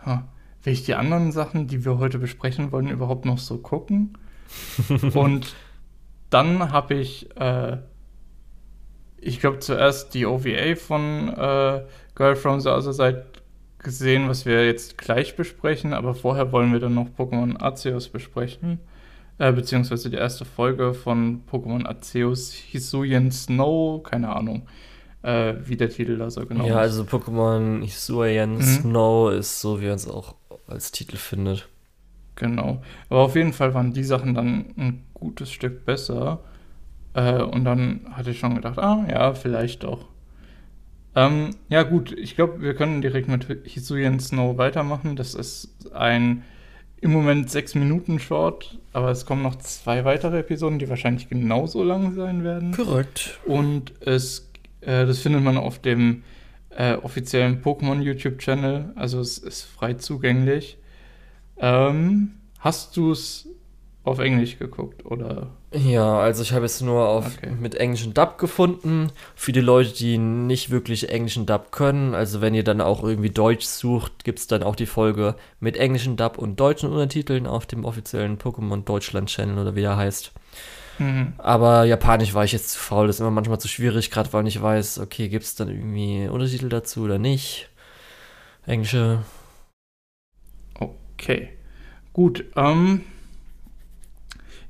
huh, will ich die anderen Sachen, die wir heute besprechen wollen, überhaupt noch so gucken? und dann habe ich, äh, ich glaube, zuerst die OVA von äh, Girl from the Other Side gesehen, was wir jetzt gleich besprechen, aber vorher wollen wir dann noch Pokémon Arceus besprechen. Äh, beziehungsweise die erste Folge von Pokémon Arceus Hisuian Snow, keine Ahnung, äh, wie der Titel da so genau ja, ist. also Pokémon Hisuian Mhm. Snow ist so, wie man es auch als Titel findet. Genau. Aber auf jeden Fall waren die Sachen dann ein gutes Stück besser. Äh, und dann hatte ich schon gedacht, ah, ja, vielleicht doch. Ähm, ja, gut, ich glaube, wir können direkt mit Hisuian Snow weitermachen. Das ist ein im Moment sechs Minuten Short, aber es kommen noch zwei weitere Episoden, die wahrscheinlich genauso lang sein werden. Korrekt. Und es, äh, das findet man auf dem äh, offiziellen Pokémon YouTube-Channel. Also es ist frei zugänglich. Ähm, hast du es auf Englisch geguckt oder? Ja, also ich habe jetzt nur auf Okay. mit englischen Dub gefunden. Für die Leute, die nicht wirklich englischen Dub können, also wenn ihr dann auch irgendwie Deutsch sucht, gibt es dann auch die Folge mit englischen Dub und deutschen Untertiteln auf dem offiziellen Pokémon Deutschland Channel oder wie er heißt. Mhm. Aber Japanisch war ich jetzt zu faul, das ist immer manchmal zu schwierig, gerade weil ich weiß, okay, gibt es dann irgendwie Untertitel dazu oder nicht. Englische. Okay. Gut, ähm, ich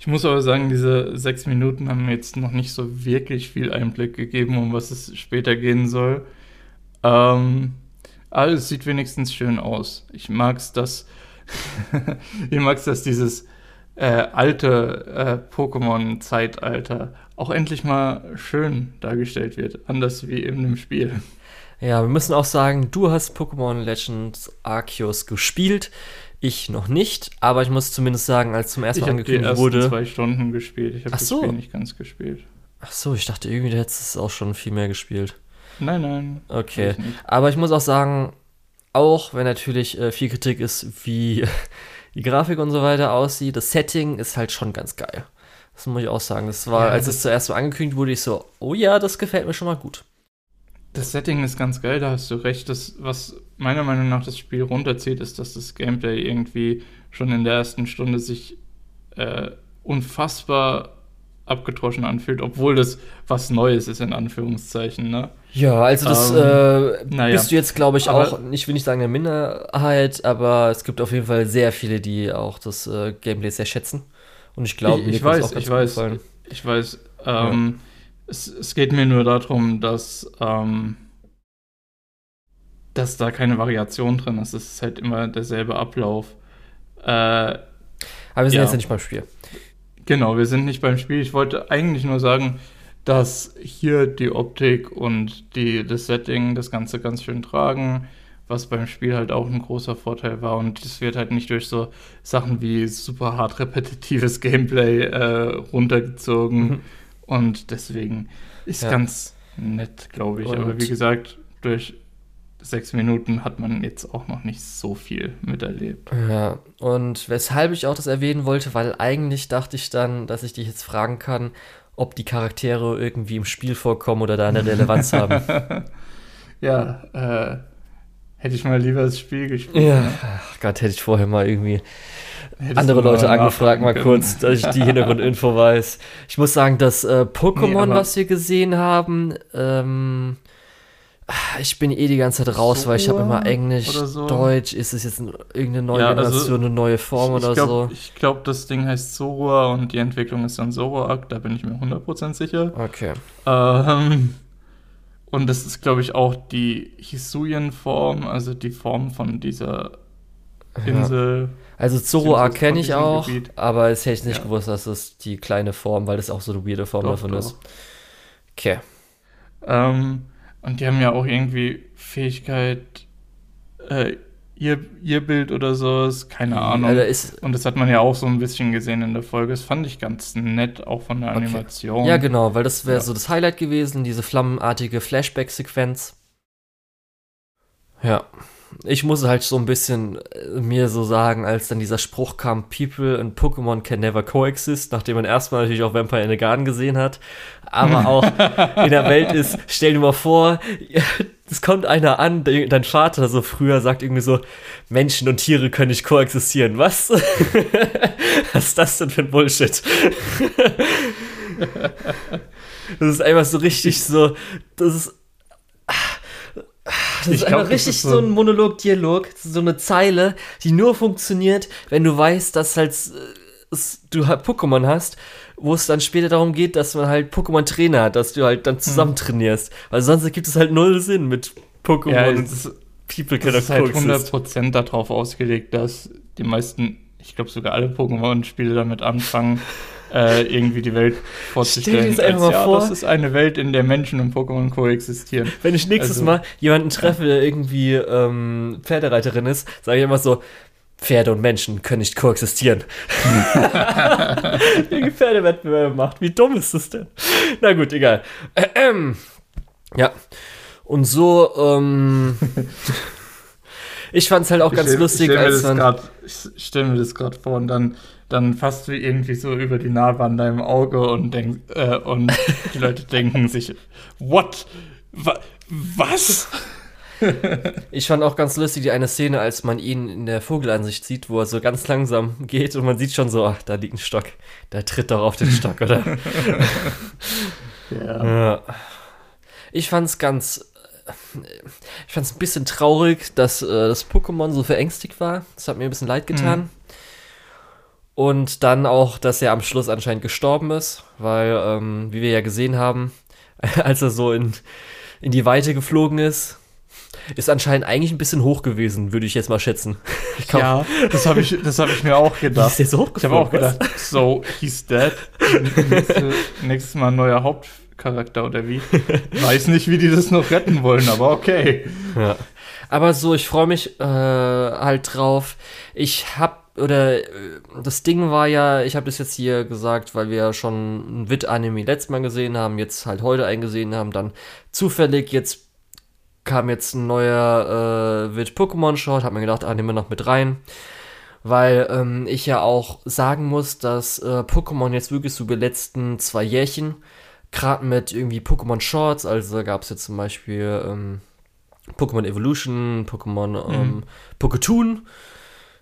muss aber sagen, diese sechs Minuten haben mir jetzt noch nicht so wirklich viel Einblick gegeben, um was es später gehen soll. Ähm, aber es sieht wenigstens schön aus. Ich mag's, dass ich mag's, dass dieses äh, alte äh, Pokémon-Zeitalter auch endlich mal schön dargestellt wird, anders wie in dem Spiel. Ja, wir müssen auch sagen, du hast Pokémon Legends Arceus gespielt. Ich noch nicht, aber ich muss zumindest sagen, als zum ersten Mal angekündigt die wurde. zwei Stunden gespielt. Ich habe Ach das so. Spiel nicht ganz gespielt. Ach so, ich dachte irgendwie, du hättest es auch schon viel mehr gespielt. Nein, nein. Okay. ich. Aber ich muss auch sagen, auch wenn natürlich äh, viel Kritik ist, wie die Grafik und so weiter aussieht, das Setting ist halt schon ganz geil. Das muss ich auch sagen. Das war, Ja, als das- es zuerst so angekündigt wurde, ich so, oh ja, das gefällt mir schon mal gut. Das Setting ist ganz geil, da hast du recht. Das, was meiner Meinung nach das Spiel runterzieht, ist, dass das Gameplay irgendwie schon in der ersten Stunde sich äh, unfassbar abgedroschen anfühlt, obwohl das was Neues ist, in Anführungszeichen. Ne? Ja, also das Ähm, äh, naja. bist du jetzt, glaube ich, Aber- auch, ich will nicht sagen eine Minderheit, aber es gibt auf jeden Fall sehr viele, die auch das äh, Gameplay sehr schätzen. Und ich glaube, Ich- ich weiß, auch ganz ich weiß. Ich weiß, ähm, es, es geht mir nur darum, dass, ähm, dass da keine Variation drin ist. Es ist halt immer derselbe Ablauf. Äh, Aber wir sind Ja. jetzt nicht beim Spiel. Genau, wir sind nicht beim Spiel. Ich wollte eigentlich nur sagen, dass hier die Optik und die, das Setting das Ganze ganz schön tragen, was beim Spiel halt auch ein großer Vorteil war. Und es wird halt nicht durch so Sachen wie super hart repetitives Gameplay äh, runtergezogen. Mhm. Und deswegen ist Ja. ganz nett, glaube ich. Aber Und- wie gesagt, durch sechs Minuten hat man jetzt auch noch nicht so viel miterlebt. Ja, und weshalb ich auch das erwähnen wollte, weil eigentlich dachte ich dann, dass ich dich jetzt fragen kann, ob die Charaktere irgendwie im Spiel vorkommen oder da eine Relevanz haben. Ja, äh, hätte ich mal lieber das Spiel gespielt. Ja, ne? ach Gott, hätte ich vorher mal irgendwie Hättest andere Leute angefragt, mal kurz, dass ich die Hintergrundinfo weiß. Ich muss sagen, das äh, Pokémon, Nee, was wir gesehen haben, ähm, ich bin eh die ganze Zeit raus, weil ich habe immer Englisch, so? Deutsch, ist es jetzt ein- irgendeine neue Ja, also, Generation, eine neue Form ich oder glaub, so? Ich glaube, das Ding heißt Zoroa und die Entwicklung ist dann Zoroark, da bin ich mir 100% sicher. Okay. Ähm, und das ist, glaube ich, auch die Hisuian-Form, also die Form von dieser Ja. Insel. Also Zoroark kenne ich auch, Gebiet. aber es hätte ich nicht Ja. gewusst, dass es die kleine Form, weil das auch so eine weirde Form Doch, davon doch. ist. Okay. Ähm, und die haben ja auch irgendwie Fähigkeit, äh, ihr, ihr Bild oder sowas, keine Ahnung. Also ist, Und das hat man ja auch so ein bisschen gesehen in der Folge. Das fand ich ganz nett, auch von der Okay. Animation. ja, genau, weil das wäre Ja. so das Highlight gewesen, diese flammenartige Flashback-Sequenz. Ja. Ich muss halt so ein bisschen äh, mir so sagen, als dann dieser Spruch kam, People and Pokémon can never coexist, nachdem man erstmal natürlich auch Vampire in the Garden gesehen hat, aber auch in der Welt ist, stell dir mal vor, es kommt einer an, de- dein Vater so früher sagt irgendwie so, Menschen und Tiere können nicht koexistieren. Was? Was ist das denn für ein Bullshit? Das ist einfach so richtig so, das ist das ist Ich glaub, einfach richtig ist so, ein Monolog-Dialog, so eine Zeile, die nur funktioniert, wenn du weißt, dass halt äh, es, du halt Pokémon hast, wo es dann später darum geht, dass man halt Pokémon-Trainer hat, dass du halt dann zusammen trainierst. Weil sonst gibt es halt null Sinn mit Pokémon Ja, und das ist, People das ist halt coexist. 100% darauf ausgelegt, dass die meisten, ich glaube sogar alle Pokémon-Spiele damit anfangen, äh, irgendwie die Welt vorzustellen. dir das einfach als, mal ja, vor. Das ist eine Welt, in der Menschen und Pokémon koexistieren. Wenn ich nächstes Also- Mal jemanden treffe, der irgendwie ähm, Pferdereiterin ist, sage ich immer so, Pferde und Menschen können nicht koexistieren. Die Pferdewettbewerbe macht. Wie dumm ist das denn? Na gut, egal. Ähm, ja. Und so, ähm, ich fand's halt auch ganz ich stell, lustig, ich stell mir als das grad, Ich stelle mir das gerade vor und dann, dann fasst du irgendwie so über die Narbe an deinem Auge und, denk, äh, und die Leute denken sich, what? Wa was? Ich fand auch ganz lustig die eine Szene, als man ihn in der Vogelansicht sieht, wo er so ganz langsam geht und man sieht schon so, ach, da liegt ein Stock. Da tritt doch auf den Stock, oder? Ja. Ja. Ich fand's ganz. Ich fand's ein bisschen traurig, dass äh, das Pokémon so verängstigt war. Das hat mir ein bisschen leid getan. Und dann auch, dass er am Schluss anscheinend gestorben ist, weil, ähm, wie wir ja gesehen haben, als er so in, in die Weite geflogen ist, ist anscheinend eigentlich ein bisschen hoch gewesen, würde ich jetzt mal schätzen. Glaub, ja, das habe ich, hab ich mir auch gedacht. Ist der so ich habe auch gedacht, so, he's dead. Nächste, nächstes Mal ein neuer Hauptcharakter oder wie. Weiß nicht, wie die das noch retten wollen, aber okay. Ja. Aber so, ich freue mich äh, halt drauf. Ich habe oder äh, das Ding war ja, ich habe das jetzt hier gesagt, weil wir ja schon ein Wit-Anime letztes Mal gesehen haben, jetzt halt heute eingesehen haben, dann zufällig jetzt kam jetzt ein neuer äh, Wit-Pokémon-Short, hab mir gedacht, ah, nehmen wir noch mit rein. Weil ähm, ich ja auch sagen muss, dass äh, Pokémon jetzt wirklich so die letzten zwei Jährchen, gerade mit irgendwie Pokémon Shorts, also gab es jetzt zum Beispiel ähm, Pokémon Evolution, Pokémon ähm, mhm. Poketoon,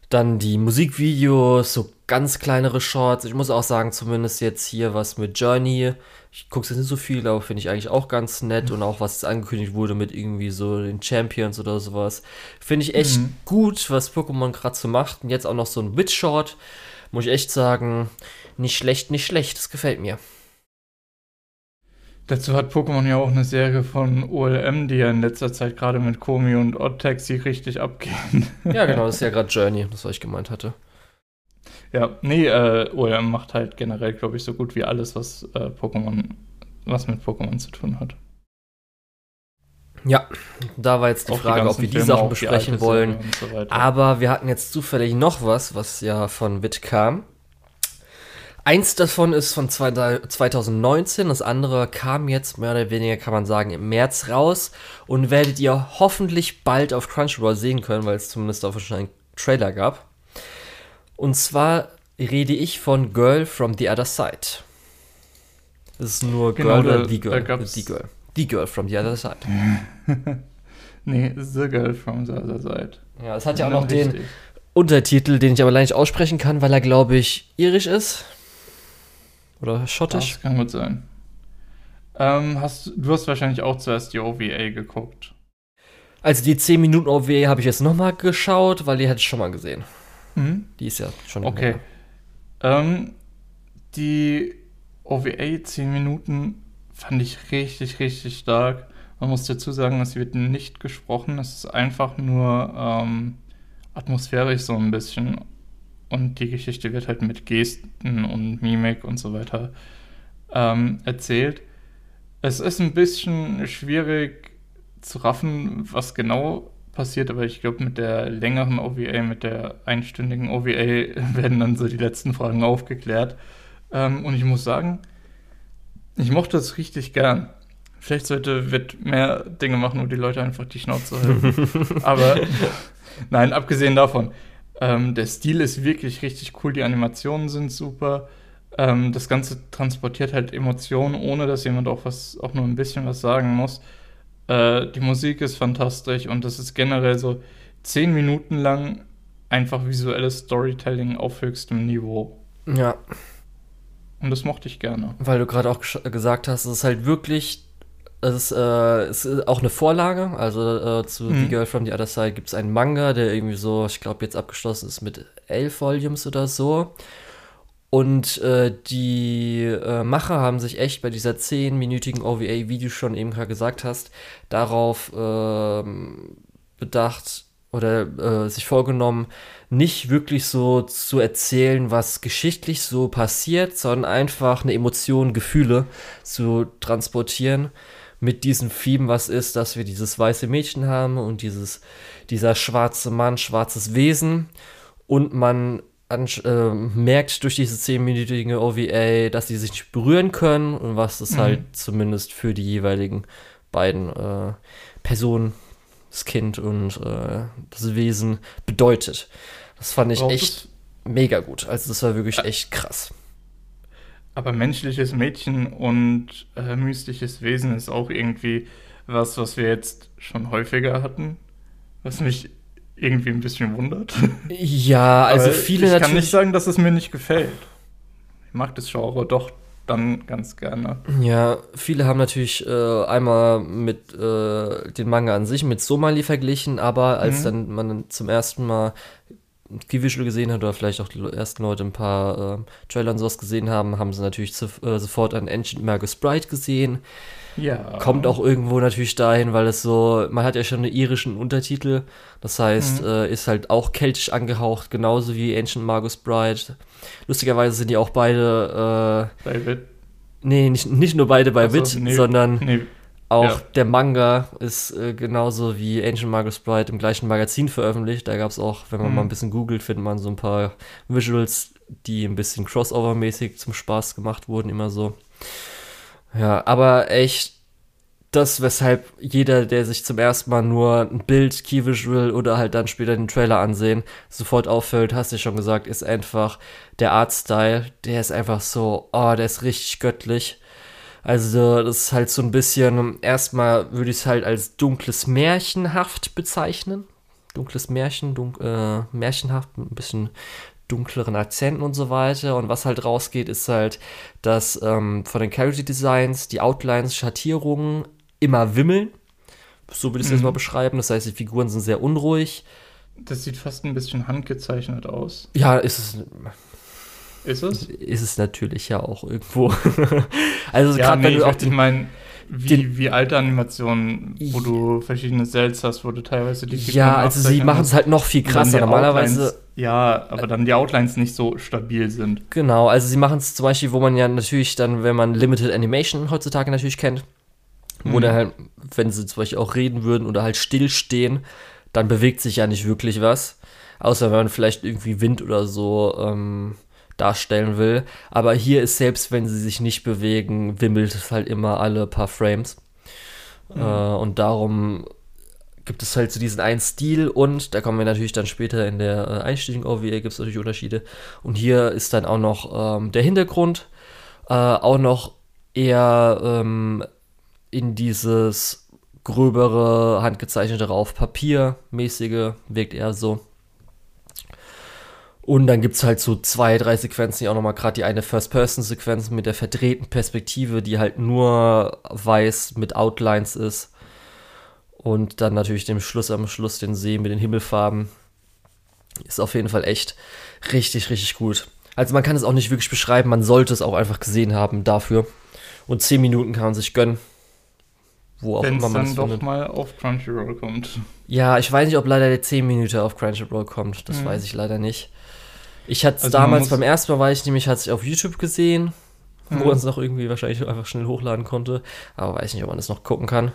dann die Musikvideos, so ganz kleinere Shorts. Ich muss auch sagen, zumindest jetzt hier was mit Journey. Ich gucke jetzt nicht so viel, aber finde ich eigentlich auch ganz nett. Und auch was angekündigt wurde mit irgendwie so den Champions oder sowas. Finde ich echt mhm. gut, was Pokémon gerade so macht. Und jetzt auch noch so ein Witch-Short. Muss ich echt sagen, nicht schlecht, nicht schlecht. Das gefällt mir. Dazu hat Pokémon ja auch eine Serie von OLM, die ja in letzter Zeit gerade mit Komi und Odd Taxi richtig abgehen. Ja, genau, das ist ja gerade Journey, das was ich gemeint hatte. Ja, nee, äh, OLM macht halt generell, glaube ich, so gut wie alles, was äh, Pokémon, was mit Pokémon zu tun hat. Ja, da war jetzt die auch Frage, die ob wir die Sachen besprechen wollen. So Aber wir hatten jetzt zufällig noch was, was ja von Wit kam. Eins davon ist von 2019, das andere kam jetzt mehr oder weniger, kann man sagen, im März raus und werdet ihr hoffentlich bald auf Crunchyroll sehen können, weil es zumindest auch schon einen Trailer gab. Und zwar rede ich von Girl from the Other Side. Das ist nur genau, Girl oder die Girl? Die Girl. Die Girl from the Other Side. nee, The Girl from the Other Side. Ja, es hat ja auch noch richtig. den Untertitel, den ich aber leider nicht aussprechen kann, weil er, glaube ich, irisch ist. Oder schottisch? Das kann gut sein. Ähm, hast, du hast wahrscheinlich auch zuerst die OVA geguckt. Also die 10 Minuten OVA habe ich jetzt nochmal geschaut, weil die hätte ich schon mal gesehen. Mhm. Die ist ja schon Okay. Ähm, die OVA 10 Minuten fand ich richtig, richtig stark. Man muss dazu sagen, es wird nicht gesprochen. Es ist einfach nur ähm, atmosphärisch so ein bisschen und die Geschichte wird halt mit Gesten und Mimik und so weiter ähm, erzählt. Es ist ein bisschen schwierig zu raffen, was genau passiert, aber ich glaube, mit der längeren OVA, mit der einstündigen OVA werden dann so die letzten Fragen aufgeklärt. Ähm, und ich muss sagen, ich mochte es richtig gern. Vielleicht sollte Witt mehr Dinge machen, wo die Leute einfach die Schnauze halten. aber nein, abgesehen davon, ähm, der Stil ist wirklich richtig cool, die Animationen sind super. Ähm, das Ganze transportiert halt Emotionen, ohne dass jemand auch was, auch nur ein bisschen was sagen muss. Äh, die Musik ist fantastisch und das ist generell so zehn Minuten lang einfach visuelles Storytelling auf höchstem Niveau. Ja. Und das mochte ich gerne. Weil du gerade auch gesagt hast, es ist halt wirklich es ist, äh, es ist auch eine Vorlage, also äh, zu mhm. The Girl from the Other Side gibt es einen Manga, der irgendwie so, ich glaube, jetzt abgeschlossen ist mit elf Volumes oder so. Und äh, die äh, Macher haben sich echt bei dieser zehnminütigen OVA, wie du schon eben gerade gesagt hast, darauf ähm, bedacht oder äh, sich vorgenommen, nicht wirklich so zu erzählen, was geschichtlich so passiert, sondern einfach eine Emotion, Gefühle zu transportieren mit diesem Theme was ist, dass wir dieses weiße Mädchen haben und dieses, dieser schwarze Mann, schwarzes Wesen und man an, äh, merkt durch diese zehnminütige OVA, dass sie sich nicht berühren können und was das mhm. halt zumindest für die jeweiligen beiden äh, Personen, das Kind und äh, das Wesen bedeutet. Das fand ich echt mega gut. Also das war wirklich echt krass. Aber menschliches Mädchen und äh, mystisches Wesen ist auch irgendwie was, was wir jetzt schon häufiger hatten, was mich irgendwie ein bisschen wundert. Ja, also viele Ich kann nicht sagen, dass es mir nicht gefällt. Ich mag das Genre doch dann ganz gerne. Ja, viele haben natürlich äh, einmal mit äh, den Manga an sich mit Somali verglichen, aber als mhm. dann man zum ersten Mal Key Visual gesehen hat oder vielleicht auch die ersten Leute ein paar äh, Trailer und sowas gesehen haben, haben sie natürlich zu, äh, sofort an Ancient Magus Sprite gesehen. Ja. Kommt auch irgendwo natürlich dahin, weil es so, man hat ja schon einen irischen Untertitel, das heißt, Mhm. äh, ist halt auch keltisch angehaucht, genauso wie Ancient Magus Bride. Lustigerweise sind die auch beide, äh, David. nee, nicht, nicht nur beide bei Ach so, Wit, nee. sondern Nee, auch Ja. der Manga ist äh, genauso wie Ancient Magus Bride im gleichen Magazin veröffentlicht. Da gab es auch, wenn man Mhm. mal ein bisschen googelt, findet man so ein paar Visuals, die ein bisschen Crossover-mäßig zum Spaß gemacht wurden, immer so. Ja, aber echt, das, weshalb jeder, der sich zum ersten Mal nur ein Bild, Key Visual oder halt dann später den Trailer ansehen, sofort auffällt, hast du schon gesagt, ist einfach der Artstyle, der ist einfach so, oh, der ist richtig göttlich. Also, das ist halt so ein bisschen, erstmal würde ich es halt als dunkles Märchenhaft bezeichnen. Dunkles Märchen, dunk, äh, märchenhaft, mit ein bisschen dunkleren Akzenten und so weiter. Und was halt rausgeht, ist halt, dass ähm, von den Character Designs die Outlines, Schattierungen immer wimmeln. So würde ich es jetzt Mhm. mal beschreiben. Das heißt, die Figuren sind sehr unruhig. das sieht fast ein bisschen handgezeichnet aus. Ja, ist es, Ist es? ist es natürlich ja auch irgendwo. also Ja, gerade nee, wenn ich, du auch ich meine, wie, wie alte Animationen, wo du verschiedene Cells hast, wo du teilweise die ja, also sie machen es halt noch viel krasser. Normalerweise Outlines, ja, aber dann die Outlines nicht so stabil sind. Genau, also sie machen es zum Beispiel, wo man ja natürlich dann, wenn man Limited Animation heutzutage natürlich kennt, wo Mhm. dann halt, wenn sie zum Beispiel auch reden würden oder halt stillstehen, dann bewegt sich ja nicht wirklich was. Außer wenn man vielleicht irgendwie Wind oder so ähm, darstellen will. Aber hier ist selbst, wenn sie sich nicht bewegen, wimmelt es halt immer alle paar Frames. Mhm. Äh, und darum gibt es halt so diesen einen Stil und da kommen wir natürlich dann später in der äh, einstiegigen OVA gibt es natürlich Unterschiede. Und hier ist dann auch noch ähm, der Hintergrund äh, auch noch eher ähm, in dieses gröbere, handgezeichnete auf Papier mäßige, wirkt eher so. Und dann gibt es halt so zwei, drei Sequenzen, die auch nochmal gerade die eine First-Person-Sequenz mit der verdrehten Perspektive, die halt nur weiß mit Outlines ist. Und dann natürlich dem Schluss am Schluss den See mit den Himmelfarben. Ist auf jeden Fall echt richtig, richtig gut. Also man kann es auch nicht wirklich beschreiben, man sollte es auch einfach gesehen haben dafür. Und 10 Minuten kann man sich gönnen. Wo auch Wenn immer es man dann es doch findet. mal auf Crunchyroll kommt. Ja, ich weiß nicht, ob leider der 10 Minuten auf Crunchyroll kommt. Das Mhm. weiß ich leider nicht. Ich hatte es Also damals beim ersten Mal, weil ich nämlich hatte es auf YouTube gesehen, wo Mhm. man es noch irgendwie wahrscheinlich einfach schnell hochladen konnte. Aber weiß nicht, ob man es noch gucken kann.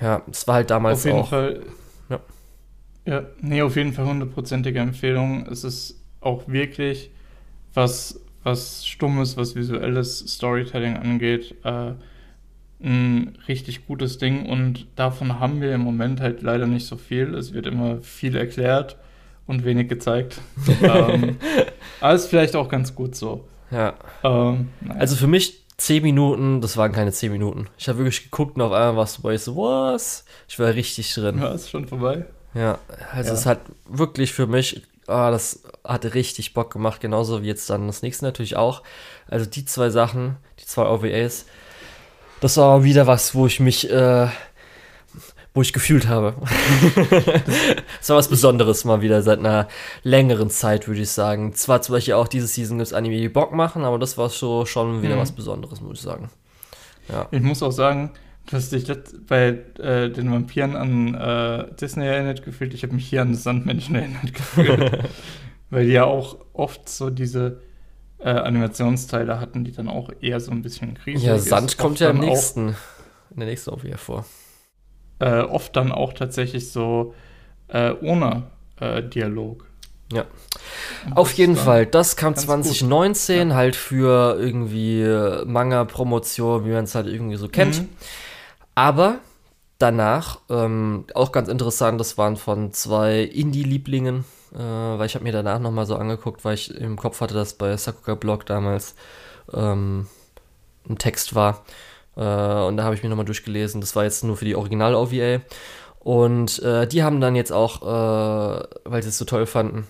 Ja, es war halt damals auf jeden auch. Fall. Ja. Ja, nee, auf jeden Fall hundertprozentige Empfehlung. Es ist auch wirklich was, was Stummes, was visuelles Storytelling angeht, äh, ein richtig gutes Ding und davon haben wir im Moment halt leider nicht so viel. Es wird immer viel erklärt und wenig gezeigt. ähm, aber ist vielleicht auch ganz gut so. Ja. Ähm, naja. Also für mich 10 Minuten, das waren keine 10 Minuten. Ich habe wirklich geguckt und auf einmal war es so, ich so, was? Ich war richtig drin. ja, ist schon vorbei. Ja, also Ja. es hat wirklich für mich, ah, das hat richtig Bock gemacht, genauso wie jetzt dann das nächste natürlich auch. Also die zwei Sachen, die zwei OVAs, das war wieder was, wo ich mich, äh, wo ich gefühlt habe. das war was Besonderes mal wieder seit einer längeren Zeit, würde ich sagen. Zwar zum Beispiel auch diese Season gibt es Anime, die Bock machen, aber das war so schon wieder Mhm. was Besonderes, muss ich sagen. Ja. Ich muss auch sagen, du hast dich bei äh, den Vampiren an äh, Disney erinnert gefühlt. Ich habe mich hier an das Sandmännchen erinnert gefühlt. Weil die ja auch oft so diese äh, Animationsteile hatten, die dann auch eher so ein bisschen kritisch Ja, Sand kommt ja im Auch, nächsten, in der nächsten OVA vor. Äh, oft dann auch tatsächlich so äh, ohne äh, Dialog. Ja. Und Auf jeden Fall, das kam ganz 2019 halt für irgendwie äh, Manga-Promotion, wie man es halt irgendwie so kennt. Mhm. Aber danach, ähm, auch ganz interessant, das waren von zwei Indie-Lieblingen, äh, weil ich habe mir danach nochmal so angeguckt, weil ich im Kopf hatte, dass bei Sakuga Blog damals ähm, ein Text war. Äh, und da habe ich mir nochmal durchgelesen. Das war jetzt nur für die Original-OVA. Und äh, die haben dann jetzt auch, äh, weil sie es so toll fanden,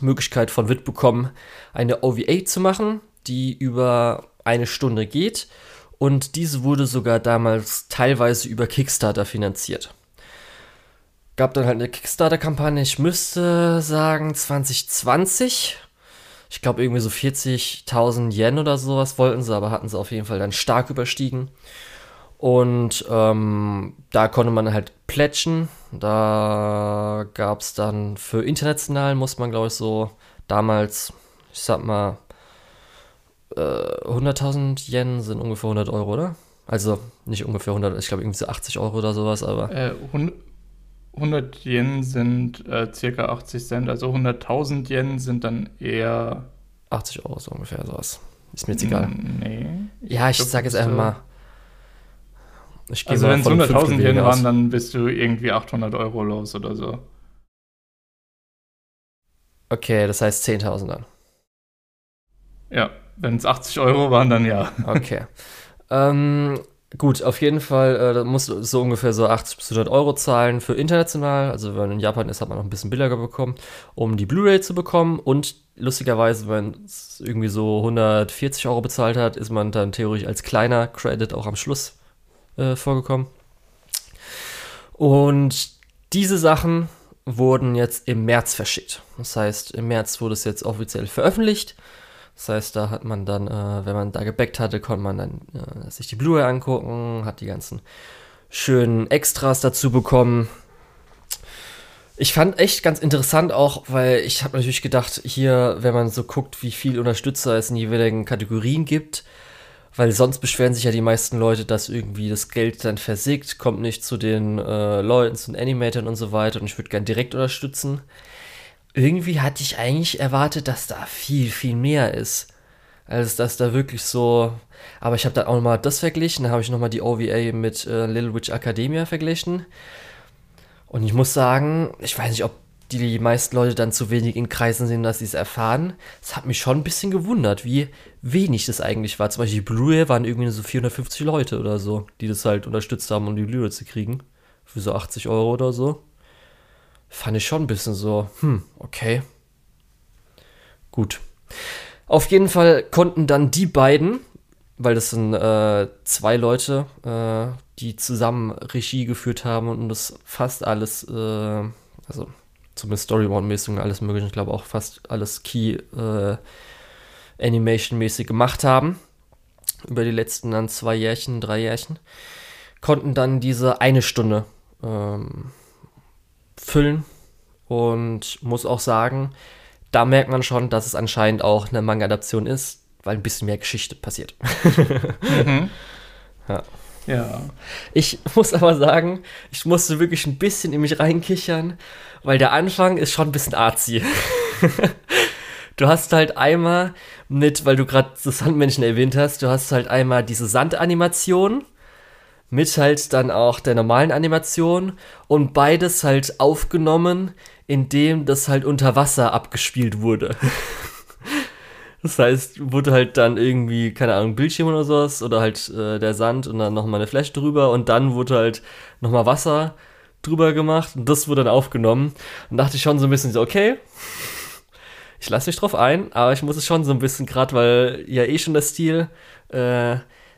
Möglichkeit von WIT bekommen, eine OVA zu machen, die über eine Stunde geht. Und diese wurde sogar damals teilweise über Kickstarter finanziert. Gab dann halt eine Kickstarter-Kampagne, ich müsste sagen 2020. Ich glaube irgendwie so 40.000 Yen oder sowas wollten sie, aber hatten sie auf jeden Fall dann stark überstiegen. Und ähm, da konnte man halt plätschen. Da gab es dann für international, muss man glaube ich so damals, ich sag mal, äh, 100.000 Yen sind ungefähr 100 Euro, oder? Also nicht ungefähr 100, ich glaube irgendwie so 80 Euro oder sowas, aber. Äh, 100 Yen sind äh, circa 80 Cent, also 100.000 Yen sind dann eher. 80 Euro so ungefähr, sowas. Ist mir jetzt egal. Nee. Ja, ich, ich sag jetzt einfach so mal. also, wenn es 100.000 Yen waren, dann bist du irgendwie 800 Euro los oder so. Okay, das heißt 10.000 dann. Ja, wenn es 80 Euro waren, dann ja. Okay. ähm, gut, auf jeden Fall, äh, musst du so ungefähr so 80 bis 100 Euro zahlen für international. Also, wenn man in Japan ist, hat man noch ein bisschen billiger bekommen, um die Blu-ray zu bekommen. Und lustigerweise, wenn es irgendwie so 140 Euro bezahlt hat, ist man dann theoretisch als kleiner Credit auch am Schluss äh, vorgekommen. Und diese Sachen wurden jetzt im März verschickt. Das heißt, im März wurde es jetzt offiziell veröffentlicht. Das heißt, da hat man dann, äh, wenn man da gebackt hatte, konnte man dann äh, sich die Blu-ray angucken, hat die ganzen schönen Extras dazu bekommen. Ich fand echt ganz interessant auch, weil ich habe natürlich gedacht, hier, wenn man so guckt, wie viel Unterstützer es in jeweiligen Kategorien gibt, weil sonst beschweren sich ja die meisten Leute, dass irgendwie das Geld dann versiegt, kommt nicht zu den äh, Leuten, zu den Animatoren und so weiter und ich würde gern direkt unterstützen irgendwie hatte ich eigentlich erwartet, dass da viel, viel mehr ist. Als dass da wirklich so. Aber ich habe dann auch nochmal das verglichen. Da habe ich nochmal die OVA mit äh, Little Witch Academia verglichen. Und ich muss sagen, ich weiß nicht, ob die meisten Leute dann zu wenig in Kreisen sind, dass sie es erfahren. Es hat mich schon ein bisschen gewundert, wie wenig das eigentlich war. Zum Beispiel die Blu-ray waren irgendwie so 450 Leute oder so, die das halt unterstützt haben, um die Blu-ray zu kriegen. Für so 80 Euro oder so fand ich schon ein bisschen so, hm, okay. Gut. Auf jeden Fall konnten dann die beiden, weil das sind äh, zwei Leute, äh, die zusammen Regie geführt haben und das fast alles, äh, also zumindest Storyboard-mäßig und alles mögliche, ich glaube auch fast alles Key äh, Animation-mäßig gemacht haben. Über die letzten dann zwei Jährchen, drei Jährchen. Konnten dann diese eine Stunde ähm, füllen. Und muss auch sagen, da merkt man schon, dass es anscheinend auch eine Manga-Adaption ist, weil ein bisschen mehr Geschichte passiert. mhm. ja. ja. Ich muss aber sagen, ich musste wirklich ein bisschen in mich reinkichern, weil der Anfang ist schon ein bisschen arzi. du hast halt einmal mit, weil du gerade das Sandmännchen erwähnt hast, du hast halt einmal diese Sandanimation mit halt dann auch der normalen Animation und beides halt aufgenommen, indem das halt unter Wasser abgespielt wurde. das heißt, wurde halt dann irgendwie, keine Ahnung, Bildschirm oder sowas oder halt äh, der Sand und dann nochmal eine Fläche drüber und dann wurde halt nochmal Wasser drüber gemacht und das wurde dann aufgenommen. Und dachte ich schon so ein bisschen so, okay, ich lasse mich drauf ein, aber ich muss es schon so ein bisschen, gerade weil ja eh schon der Stil äh,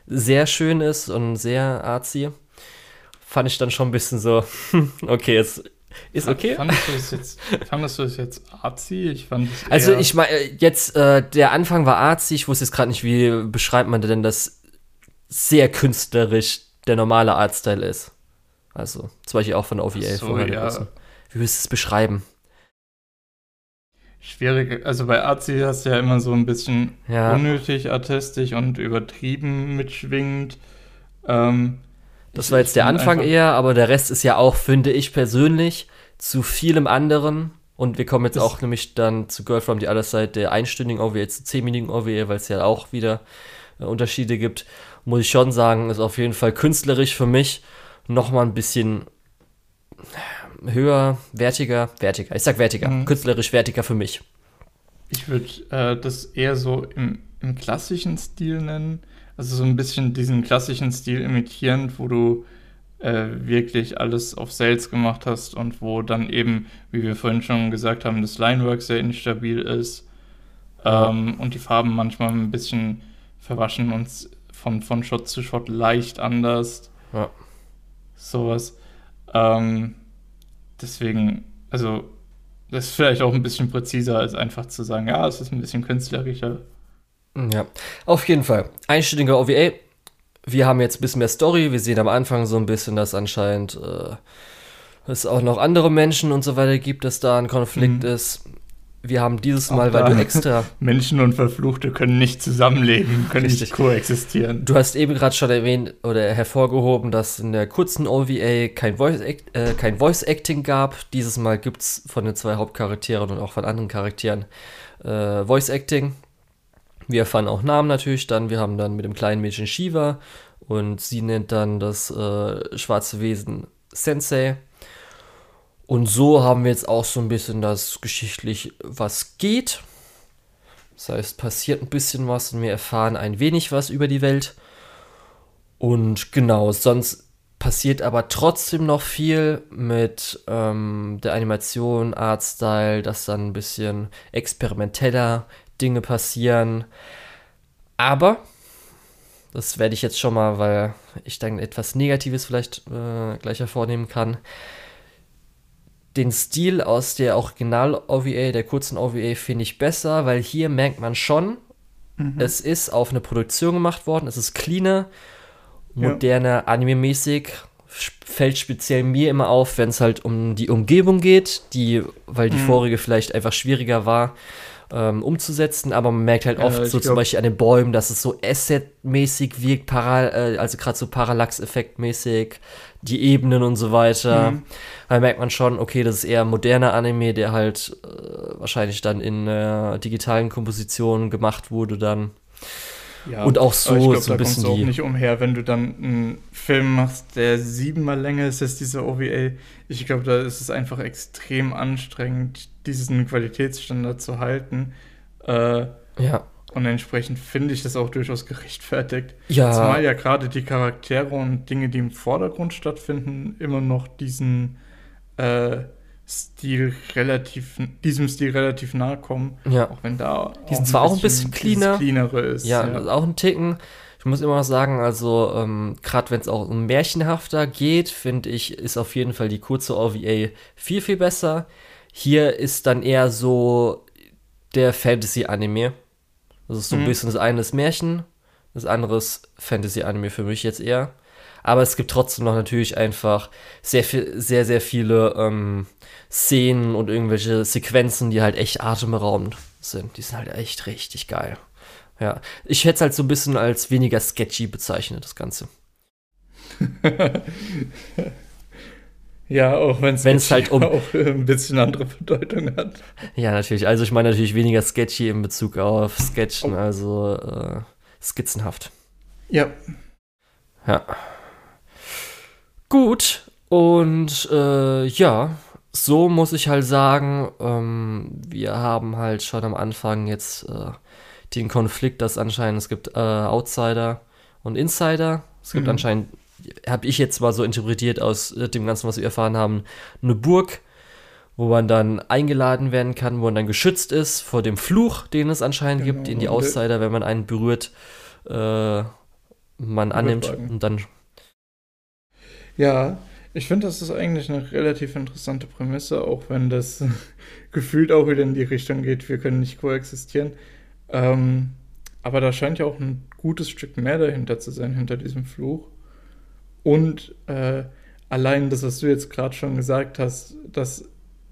sehr schön ist und sehr artsy, fand ich dann schon ein bisschen so, okay, jetzt ist okay. Fandest du es jetzt, fandest du es jetzt artsy? Ich fand also ich meine, jetzt, äh, der Anfang war artsy, ich wusste jetzt gerade nicht, wie beschreibt man denn das sehr künstlerisch der normale Artstyle ist. Also, zum Beispiel auch von OVA. So, ja. Wie würdest du es beschreiben? Schwierig. Also bei Arzi hast du ja immer so ein bisschen ja. unnötig artistisch und übertrieben mitschwingend. Ähm, das war jetzt der Anfang eher, aber der Rest ist ja auch, finde ich persönlich, zu vielem anderen. Und wir kommen jetzt auch nämlich dann zu Girl from the Other Side, der einstündigen OVA, zu zehnminütigen OVA, weil es ja auch wieder äh, Unterschiede gibt. Muss ich schon sagen, ist auf jeden Fall künstlerisch für mich nochmal ein bisschen höher, wertiger, wertiger. Ich sag wertiger, mhm. künstlerisch wertiger für mich. Ich würde äh, das eher so im, im, klassischen Stil nennen. Also so ein bisschen diesen klassischen Stil imitierend, wo du äh, wirklich alles auf Sales gemacht hast und wo dann eben, wie wir vorhin schon gesagt haben, das Linework sehr instabil ist ähm, und die Farben manchmal ein bisschen verwaschen und von, von Shot zu Shot leicht anders. Ja. Sowas. Ähm, deswegen, also, das ist vielleicht auch ein bisschen präziser, als einfach zu sagen, ja, es ist ein bisschen künstlerischer. Ja, auf jeden Fall. Einstündige OVA. Wir haben jetzt ein bisschen mehr Story. Wir sehen am Anfang so ein bisschen, dass anscheinend äh, es auch noch andere Menschen und so weiter gibt, dass da ein Konflikt mhm. ist. Wir haben dieses Mal, weil du extra. Menschen und Verfluchte können nicht zusammenleben, können Richtig. nicht koexistieren. Du hast eben gerade schon erwähnt oder hervorgehoben, dass in der kurzen OVA kein Voice, äh, kein Voice Acting gab. Dieses Mal gibt es von den zwei Hauptcharakteren und auch von anderen Charakteren äh, Voice Acting. Wir erfahren auch Namen natürlich dann. Wir haben dann mit dem kleinen Mädchen Shiva und sie nennt dann das äh, schwarze Wesen Sensei. Und so haben wir jetzt auch so ein bisschen das geschichtlich, was geht. Das heißt, passiert ein bisschen was und wir erfahren ein wenig was über die Welt. Und genau, sonst passiert aber trotzdem noch viel mit ähm, der Animation, Artstyle, dass dann ein bisschen experimenteller Dinge passieren. Aber, das werde ich jetzt schon mal, weil ich dann etwas Negatives vielleicht äh, gleich hervornehmen kann den Stil aus der Original-OVA, der kurzen OVA, finde ich besser, weil hier merkt man schon, mhm. es ist auf eine Produktion gemacht worden, es ist cleaner, moderner, ja. anime-mäßig. Fällt speziell mir immer auf, wenn es halt um die Umgebung geht, die, weil die mhm. vorige vielleicht einfach schwieriger war ähm, umzusetzen, aber man merkt halt oft äh, so zum Beispiel an den Bäumen, dass es so Asset-mäßig wirkt, para, äh, also gerade so Parallax-Effekt-mäßig, die Ebenen und so weiter. Mhm. Da merkt man schon, okay, das ist eher ein moderner Anime, der halt äh, wahrscheinlich dann in äh, digitalen Kompositionen gemacht wurde dann. Ja, und auch so, ich glaub, so ein bisschen auch nicht umher, wenn du dann einen Film machst, der siebenmal länger ist als dieser OVA. Ich glaube, da ist es einfach extrem anstrengend, diesen Qualitätsstandard zu halten. Äh, ja. Und entsprechend finde ich das auch durchaus gerechtfertigt. Ja. Zumal ja gerade die Charaktere und Dinge, die im Vordergrund stattfinden, immer noch diesen äh, Stil relativ, diesem Stil relativ nahe kommen. Ja. Auch wenn da. Die sind zwar auch ein bisschen cleaner. Cleanere ist. Ja, ja. auch ein Ticken. Ich muss immer noch sagen, also ähm, gerade wenn es auch um märchenhafter geht, finde ich, ist auf jeden Fall die kurze OVA viel, viel besser. Hier ist dann eher so der Fantasy-Anime. Das ist so ein mhm. bisschen das eine ist Märchen, das andere ist Fantasy-Anime für mich jetzt eher. Aber es gibt trotzdem noch natürlich einfach sehr, viel, sehr, sehr viele ähm, Szenen und irgendwelche Sequenzen, die halt echt atemberaubend sind. Die sind halt echt richtig geil. Ja, ich hätte es halt so ein bisschen als weniger sketchy bezeichnet, das Ganze. Ja, auch wenn es halt um auch ein bisschen andere Bedeutung hat. Ja, natürlich. Also ich meine natürlich weniger sketchy in Bezug auf Sketchen, oh. also äh, skizzenhaft. Ja. Ja. Gut. Und äh, ja, so muss ich halt sagen, ähm, wir haben halt schon am Anfang jetzt äh, den Konflikt, dass anscheinend es gibt äh, Outsider und Insider. Es gibt mhm. anscheinend habe ich jetzt mal so interpretiert aus äh, dem Ganzen, was wir erfahren haben, eine Burg, wo man dann eingeladen werden kann, wo man dann geschützt ist vor dem Fluch, den es anscheinend genau. gibt, den die Outsider, wenn man einen berührt, äh, man annimmt und dann. Ja, ich finde, das ist eigentlich eine relativ interessante Prämisse, auch wenn das gefühlt auch wieder in die Richtung geht, wir können nicht koexistieren. Ähm, aber da scheint ja auch ein gutes Stück mehr dahinter zu sein, hinter diesem Fluch. Und äh, allein das, was du jetzt gerade schon gesagt hast, das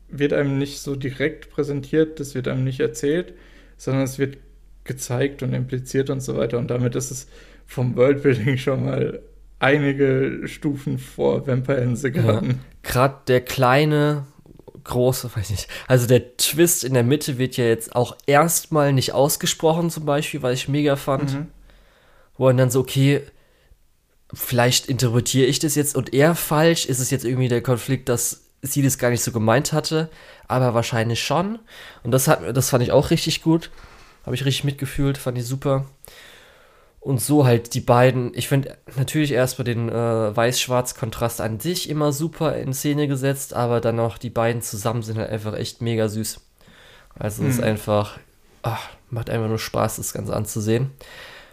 wird einem nicht so direkt präsentiert, das wird einem nicht erzählt, sondern es wird gezeigt und impliziert und so weiter. Und damit ist es vom Worldbuilding schon mal einige Stufen vor Vampire in the Garden. Ja, Gerade der kleine, große, weiß nicht, also der Twist in der Mitte wird ja jetzt auch erstmal nicht ausgesprochen, zum Beispiel, was ich mega fand. Mhm. Wo dann so, okay, vielleicht interpretiere ich das jetzt und er falsch. Ist es jetzt irgendwie der Konflikt, dass sie das gar nicht so gemeint hatte, aber wahrscheinlich schon. Und das hat das fand ich auch richtig gut. Habe ich richtig mitgefühlt, fand ich super. Und so halt die beiden, ich finde natürlich erst bei den äh, Weiß-Schwarz-Kontrast an sich immer super in Szene gesetzt, aber dann auch die beiden zusammen sind halt einfach echt mega süß. Also es mhm. ist einfach, ach, macht einfach nur Spaß, das Ganze anzusehen.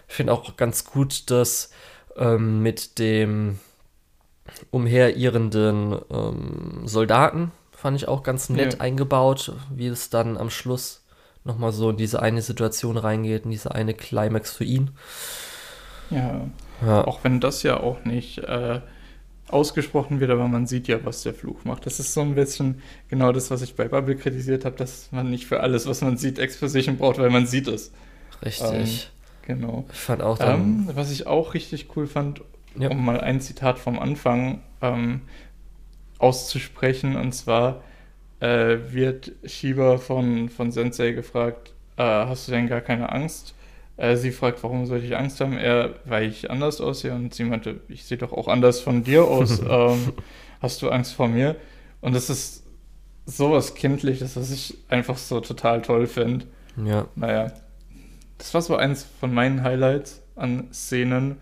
Ich finde auch ganz gut, dass ähm, mit dem umherirrenden ähm, Soldaten, Fand ich auch ganz nett Ja. eingebaut, wie es dann am Schluss nochmal so in diese eine Situation reingeht, in diese eine Climax für ihn. Ja, Ja, auch wenn das ja auch nicht äh, ausgesprochen wird, aber man sieht ja, was der Fluch macht. Das ist so ein bisschen genau das, was ich bei Bubble kritisiert habe, dass man nicht für alles, was man sieht, Exposition braucht, weil man sieht es. richtig. Genau. ich fand auch dann. Ähm, was ich auch richtig cool fand, Ja. um mal ein Zitat vom Anfang ähm, auszusprechen, und zwar äh, wird Shiba von, von Sensei gefragt, äh, hast du denn gar keine Angst? Äh, sie fragt, warum sollte ich Angst haben? Er, weil ich anders aussehe und sie meinte, ich sehe doch auch anders von dir aus. ähm, hast du Angst vor mir? Und das ist sowas Kindliches, was ich einfach so total toll finde. ja, Naja, das war so eins von meinen Highlights an Szenen.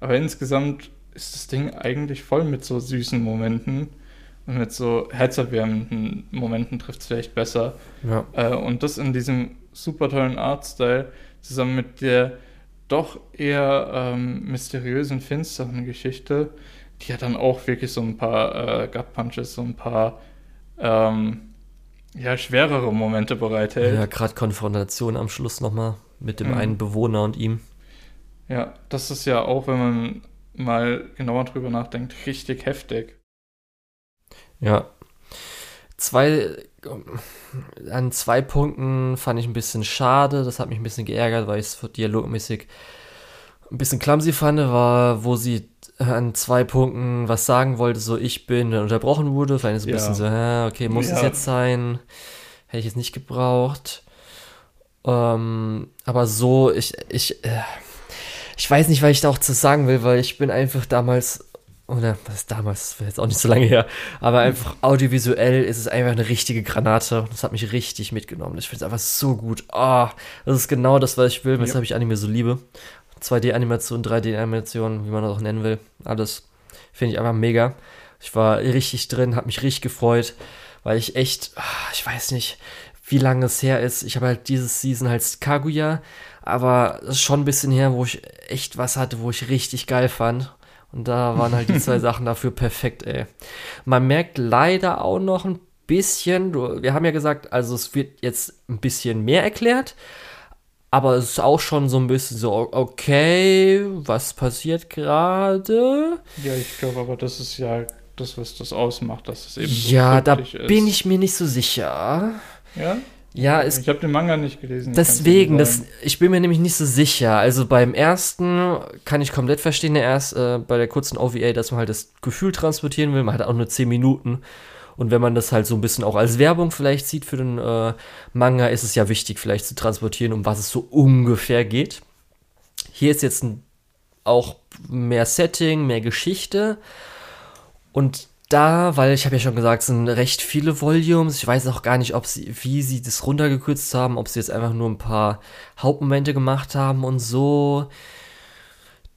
Aber insgesamt ist das Ding eigentlich voll mit so süßen Momenten. Und mit so herzerwärmenden Momenten trifft es vielleicht besser. ja, Äh, und das in diesem super tollen Artstyle zusammen mit der doch eher ähm, mysteriösen, finsteren Geschichte, die ja dann auch wirklich so ein paar äh, Gut Punches, so ein paar ähm, ja, schwerere Momente bereithält. ja gerade Konfrontation am Schluss nochmal mit dem Mhm. einen Bewohner und ihm. Ja, das ist ja auch, wenn man mal genauer drüber nachdenkt, richtig heftig. Ja. Zwei, an zwei Punkten fand ich ein bisschen schade, das hat mich ein bisschen geärgert, weil ich es für dialogmäßig ein bisschen clumsy fand, war, wo sie an zwei Punkten was sagen wollte, so ich bin, dann unterbrochen wurde, vielleicht so ein Ja. bisschen so, okay, muss es Ja. jetzt sein? Hätte ich jetzt nicht gebraucht. Ähm, aber so, ich, ich, äh, ich weiß nicht, was ich da auch zu sagen will, weil ich bin einfach damals, oder was ist damals, das war jetzt auch nicht so lange her, aber einfach audiovisuell ist es einfach eine richtige Granate. Das hat mich richtig mitgenommen. Ich finde es einfach so gut. Ah, das ist genau das, was ich will, weshalb ich Anime so liebe. 2D-Animation, 3D-Animation, wie man das auch nennen will. Alles finde ich einfach mega. Ich war richtig drin, habe mich richtig gefreut, weil ich echt, ah, ich weiß nicht, wie lange es her ist. Ich habe halt dieses Season halt Kaguya, aber es ist schon ein bisschen her, wo ich echt was hatte, wo ich richtig geil fand. Und da waren halt die zwei Sachen dafür perfekt, ey. Man merkt leider auch noch ein bisschen, wir haben ja gesagt, also es wird jetzt ein bisschen mehr erklärt, aber es ist auch schon so ein bisschen so, okay, was passiert gerade? Ja, ich glaube aber, das ist ja das, was das ausmacht, dass es eben so Ja, da ist. bin ich mir nicht so sicher. Ja? Ja, es Ich habe den Manga nicht gelesen. Deswegen, das, ich bin mir nämlich nicht so sicher. Also beim ersten kann ich komplett verstehen, der erst äh, bei der kurzen OVA, dass man halt das Gefühl transportieren will. Man hat auch nur 10 Minuten. Und wenn man das halt so ein bisschen auch als Werbung vielleicht sieht für den äh, Manga, ist es ja wichtig, vielleicht zu transportieren, um was es so ungefähr geht. Hier ist jetzt ein, auch mehr Setting, mehr Geschichte. Und da, weil ich habe ja schon gesagt, es sind recht viele Volumes. Ich weiß auch gar nicht, ob sie, wie sie das runtergekürzt haben, ob sie jetzt einfach nur ein paar Hauptmomente gemacht haben und so.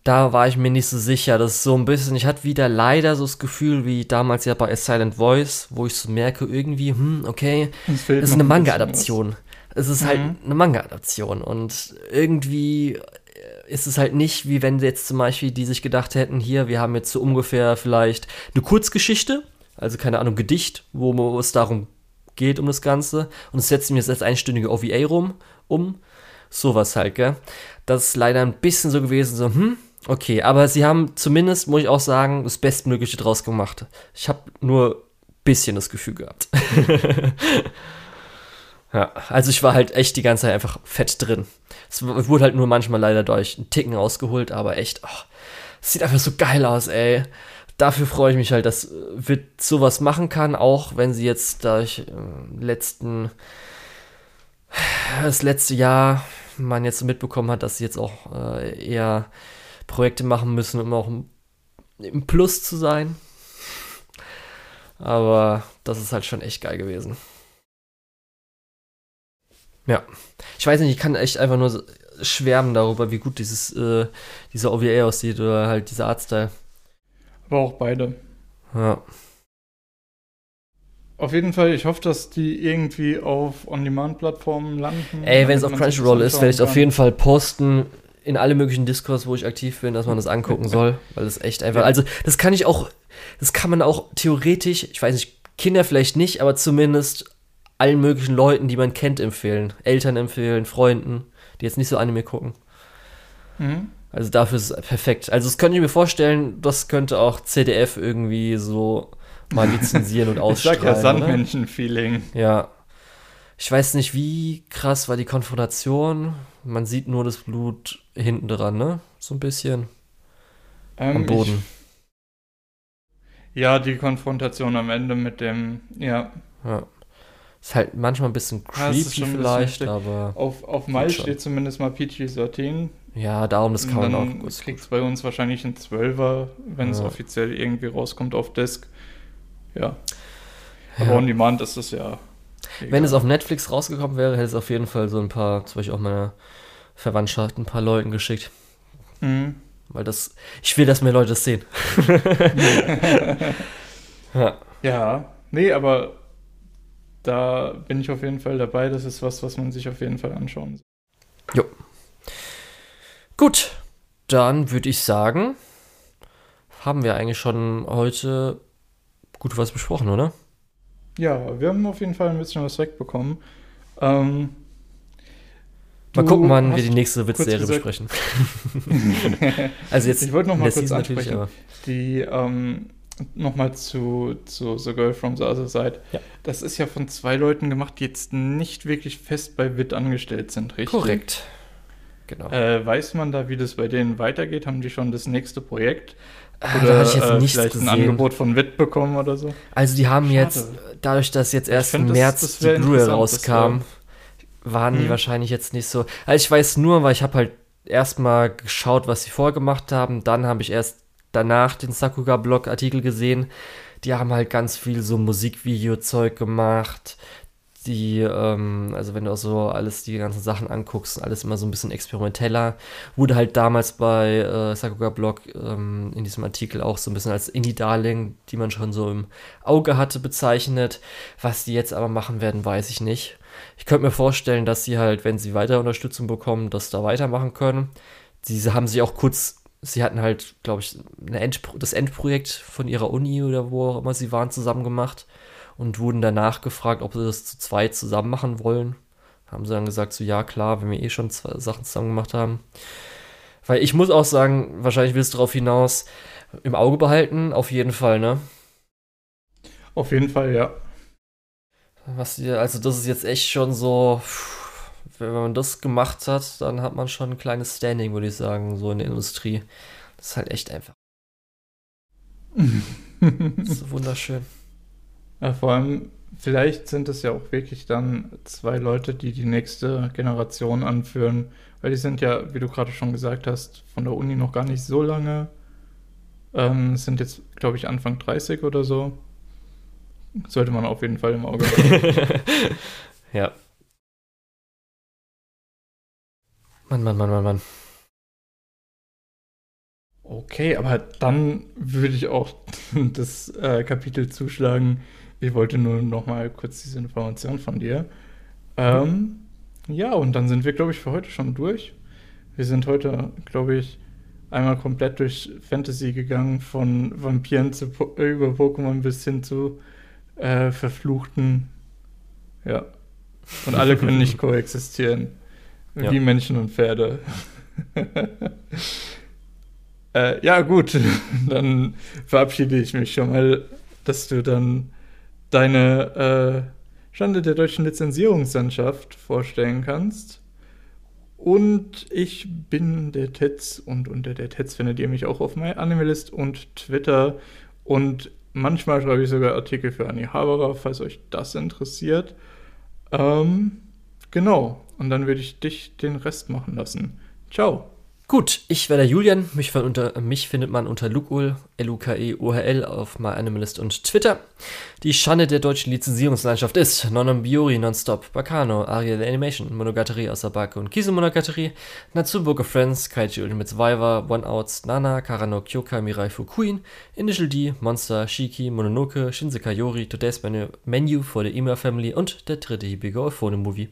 Da war ich mir nicht so sicher. Das ist so ein bisschen, ich hatte wieder leider so das Gefühl wie damals ja bei A Silent Voice, wo ich so merke, irgendwie, hm, okay, Es ist eine Manga-Adaption. Es ist halt Mhm. eine Manga-Adaption und irgendwie ist es halt nicht, wie wenn jetzt zum Beispiel die sich gedacht hätten, hier, wir haben jetzt so ungefähr vielleicht eine Kurzgeschichte, also keine Ahnung, Gedicht, wo es darum geht, um das Ganze und es setzen wir jetzt als einstündige OVA rum, um, sowas halt, gell. Das ist leider ein bisschen so gewesen, so, hm, okay, aber sie haben zumindest, muss ich auch sagen, das Bestmögliche draus gemacht. Ich habe nur ein bisschen das Gefühl gehabt. Ja, also ich war halt echt die ganze Zeit einfach fett drin. Es wurde halt nur manchmal leider durch einen Ticken rausgeholt, aber echt, oh, sieht einfach so geil aus, ey. Dafür freue ich mich halt, dass äh, Wit sowas machen kann, auch wenn sie jetzt durch äh, letzten, das letzte Jahr man jetzt mitbekommen hat, dass sie jetzt auch äh, eher Projekte machen müssen, um auch im Plus zu sein. Aber das ist halt schon echt geil gewesen. Ja. Ich weiß nicht, ich kann echt einfach nur so schwärmen darüber, wie gut dieses, äh, dieser OVA aussieht oder halt dieser Artstyle. Aber auch beide. Ja. Auf jeden Fall, ich hoffe, dass die irgendwie auf On-Demand-Plattformen landen. Ey, wenn es auf Crunchyroll ist, werde ich auf jeden Fall posten in alle möglichen Discords, wo ich aktiv bin, dass man das angucken soll, weil das echt einfach, also das kann ich auch, das kann man auch theoretisch, ich weiß nicht, Kinder vielleicht nicht, aber zumindest allen möglichen Leuten, die man kennt, empfehlen. Eltern empfehlen, Freunden, die jetzt nicht so Anime gucken. Mhm. Also dafür ist es perfekt. Also das könnte ich mir vorstellen, das könnte auch CDF irgendwie so mal lizenzieren und Ich ausstrahlen. sag ja? Sandmenschen-Feeling. Ja. Ich weiß nicht, wie krass war die Konfrontation. Man sieht nur das Blut hinten dran, ne? So ein bisschen. Ähm, Am Boden. Ich, ja, die Konfrontation am Ende mit dem, ja. Ja. Ist halt manchmal ein bisschen Ja, es ist creepy bisschen vielleicht, heftig. aber Auf, auf schon. steht zumindest mal PG-13. ja, darum, das kann man auch kurz. kriegt es bei uns wahrscheinlich ein 12er, wenn es Ja. offiziell irgendwie rauskommt auf Disk. Ja. Aber Ja. on demand ist es ja. Wenn es egal. auf Netflix rausgekommen wäre, hätte es auf jeden Fall so ein paar, zum Beispiel auch meiner Verwandtschaft, ein paar Leuten geschickt. Mhm. Weil das, ich will, dass mehr Leute das sehen. ja. Ja, nee, aber da bin ich auf jeden Fall dabei. Das ist was, was man sich auf jeden Fall anschauen soll. Gut, dann würde ich sagen, haben wir eigentlich schon heute gut was besprochen, oder? Ja, wir haben auf jeden Fall ein bisschen was wegbekommen. Ähm, Mal gucken, wann wir die nächste Witzserie besprechen. also jetzt Ich wollte noch mal kurz ansprechen. Die, ähm, nochmal zu, zu The Girl from the Other Side. Ja. Das ist ja von zwei Leuten gemacht, die jetzt nicht wirklich fest bei WIT angestellt sind, richtig? korrekt. Genau. Äh, weiß man da, wie das bei denen weitergeht? Haben die schon das nächste Projekt? Ah, da hatte ich jetzt äh, vielleicht ein gesehen. Angebot von WIT bekommen oder so? Also die haben Schade. jetzt, dadurch, dass jetzt erst im das- März das die wär Blu-ray interessant, das rauskam, waren die Mhm. wahrscheinlich jetzt nicht so. Also ich weiß nur, weil ich habe halt erstmal geschaut, was sie vorher gemacht haben, dann habe ich erst danach den Sakuga-Blog-Artikel gesehen. Die haben halt ganz viel so Musikvideo-Zeug gemacht. Die, ähm, also wenn du auch so alles, die ganzen Sachen anguckst, alles immer so ein bisschen experimenteller. Wurde halt damals bei äh, Sakuga Blog ähm, in diesem Artikel auch so ein bisschen als Indie-Darling, die man schon so im Auge hatte, bezeichnet. Was die jetzt aber machen werden, weiß ich nicht. Ich könnte mir vorstellen, dass sie halt, wenn sie weiter Unterstützung bekommen, das da weitermachen können. Sie haben sich auch kurz, sie hatten halt, glaube ich, Endpro das Endprojekt von ihrer Uni oder wo auch immer sie waren, zusammen gemacht und wurden danach gefragt, ob sie das zu zweit zusammen machen wollen. Haben sie dann gesagt, so ja, klar, wenn wir eh schon zwei Sachen zusammen gemacht haben. Weil ich muss auch sagen, wahrscheinlich willst du darauf hinaus, im Auge behalten, auf jeden Fall, ne? Auf jeden Fall, ja. Was also das ist jetzt echt schon so, pff, wenn man das gemacht hat, dann hat man schon ein kleines Standing, würde ich sagen, so in der Industrie. Das ist halt echt einfach. Das ist wunderschön. ja. Vor allem, vielleicht sind es ja auch wirklich dann zwei Leute, die die nächste Generation anführen. Weil die sind ja, wie du gerade schon gesagt hast, von der Uni noch gar nicht so lange. Ähm, sind jetzt, glaube ich, Anfang 30 oder so. Sollte man auf jeden Fall im Auge haben. ja. Mann, Mann, Mann, Mann, Mann. Okay, aber dann würde ich auch das äh, Kapitel zuschlagen. Ich wollte nur noch mal kurz diese Information von dir. Ähm, ja, und dann sind wir, glaube ich, für heute schon durch. Wir sind heute, glaube ich, einmal komplett durch Fantasy gegangen, von Vampiren zu über Pokémon bis hin zu äh, Verfluchten. Ja. Und alle können nicht koexistieren. Ja. Wie Menschen und Pferde. Äh, ja, gut, dann verabschiede ich mich schon mal, dass du dann deine äh, Schande der deutschen Lizenzierungslandschaft vorstellen kannst. Und ich bin der Tetz und unter der Tetz findet ihr mich auch auf MyAnimalist und Twitter. Und manchmal schreibe ich sogar Artikel für Annie Haberer, falls euch das interessiert. Ähm, genau, und dann würde ich dich den Rest machen lassen. Ciao. Gut, ich wäre der Julian. Mich, unter, mich findet man unter Lukul, L-U-K-E-O-H-L auf MyAnimalist und Twitter. Die Schande der deutschen Lizenzierungslandschaft ist Nonon Biori Nonstop, Bacano, Ariel the Animation, Monogatari Asabake und Kisu Monogatari, Natsuboke Friends, Kaiju Ultimate Survivor, One Outs, Nana, Karano Kyoka, Mirai Fukuin, Initial D, Monster, Shiki, Mononoke, Shinsekai Yori, Today's Menu, Menu for the Ema Family und der dritte Hibigo Phone Movie.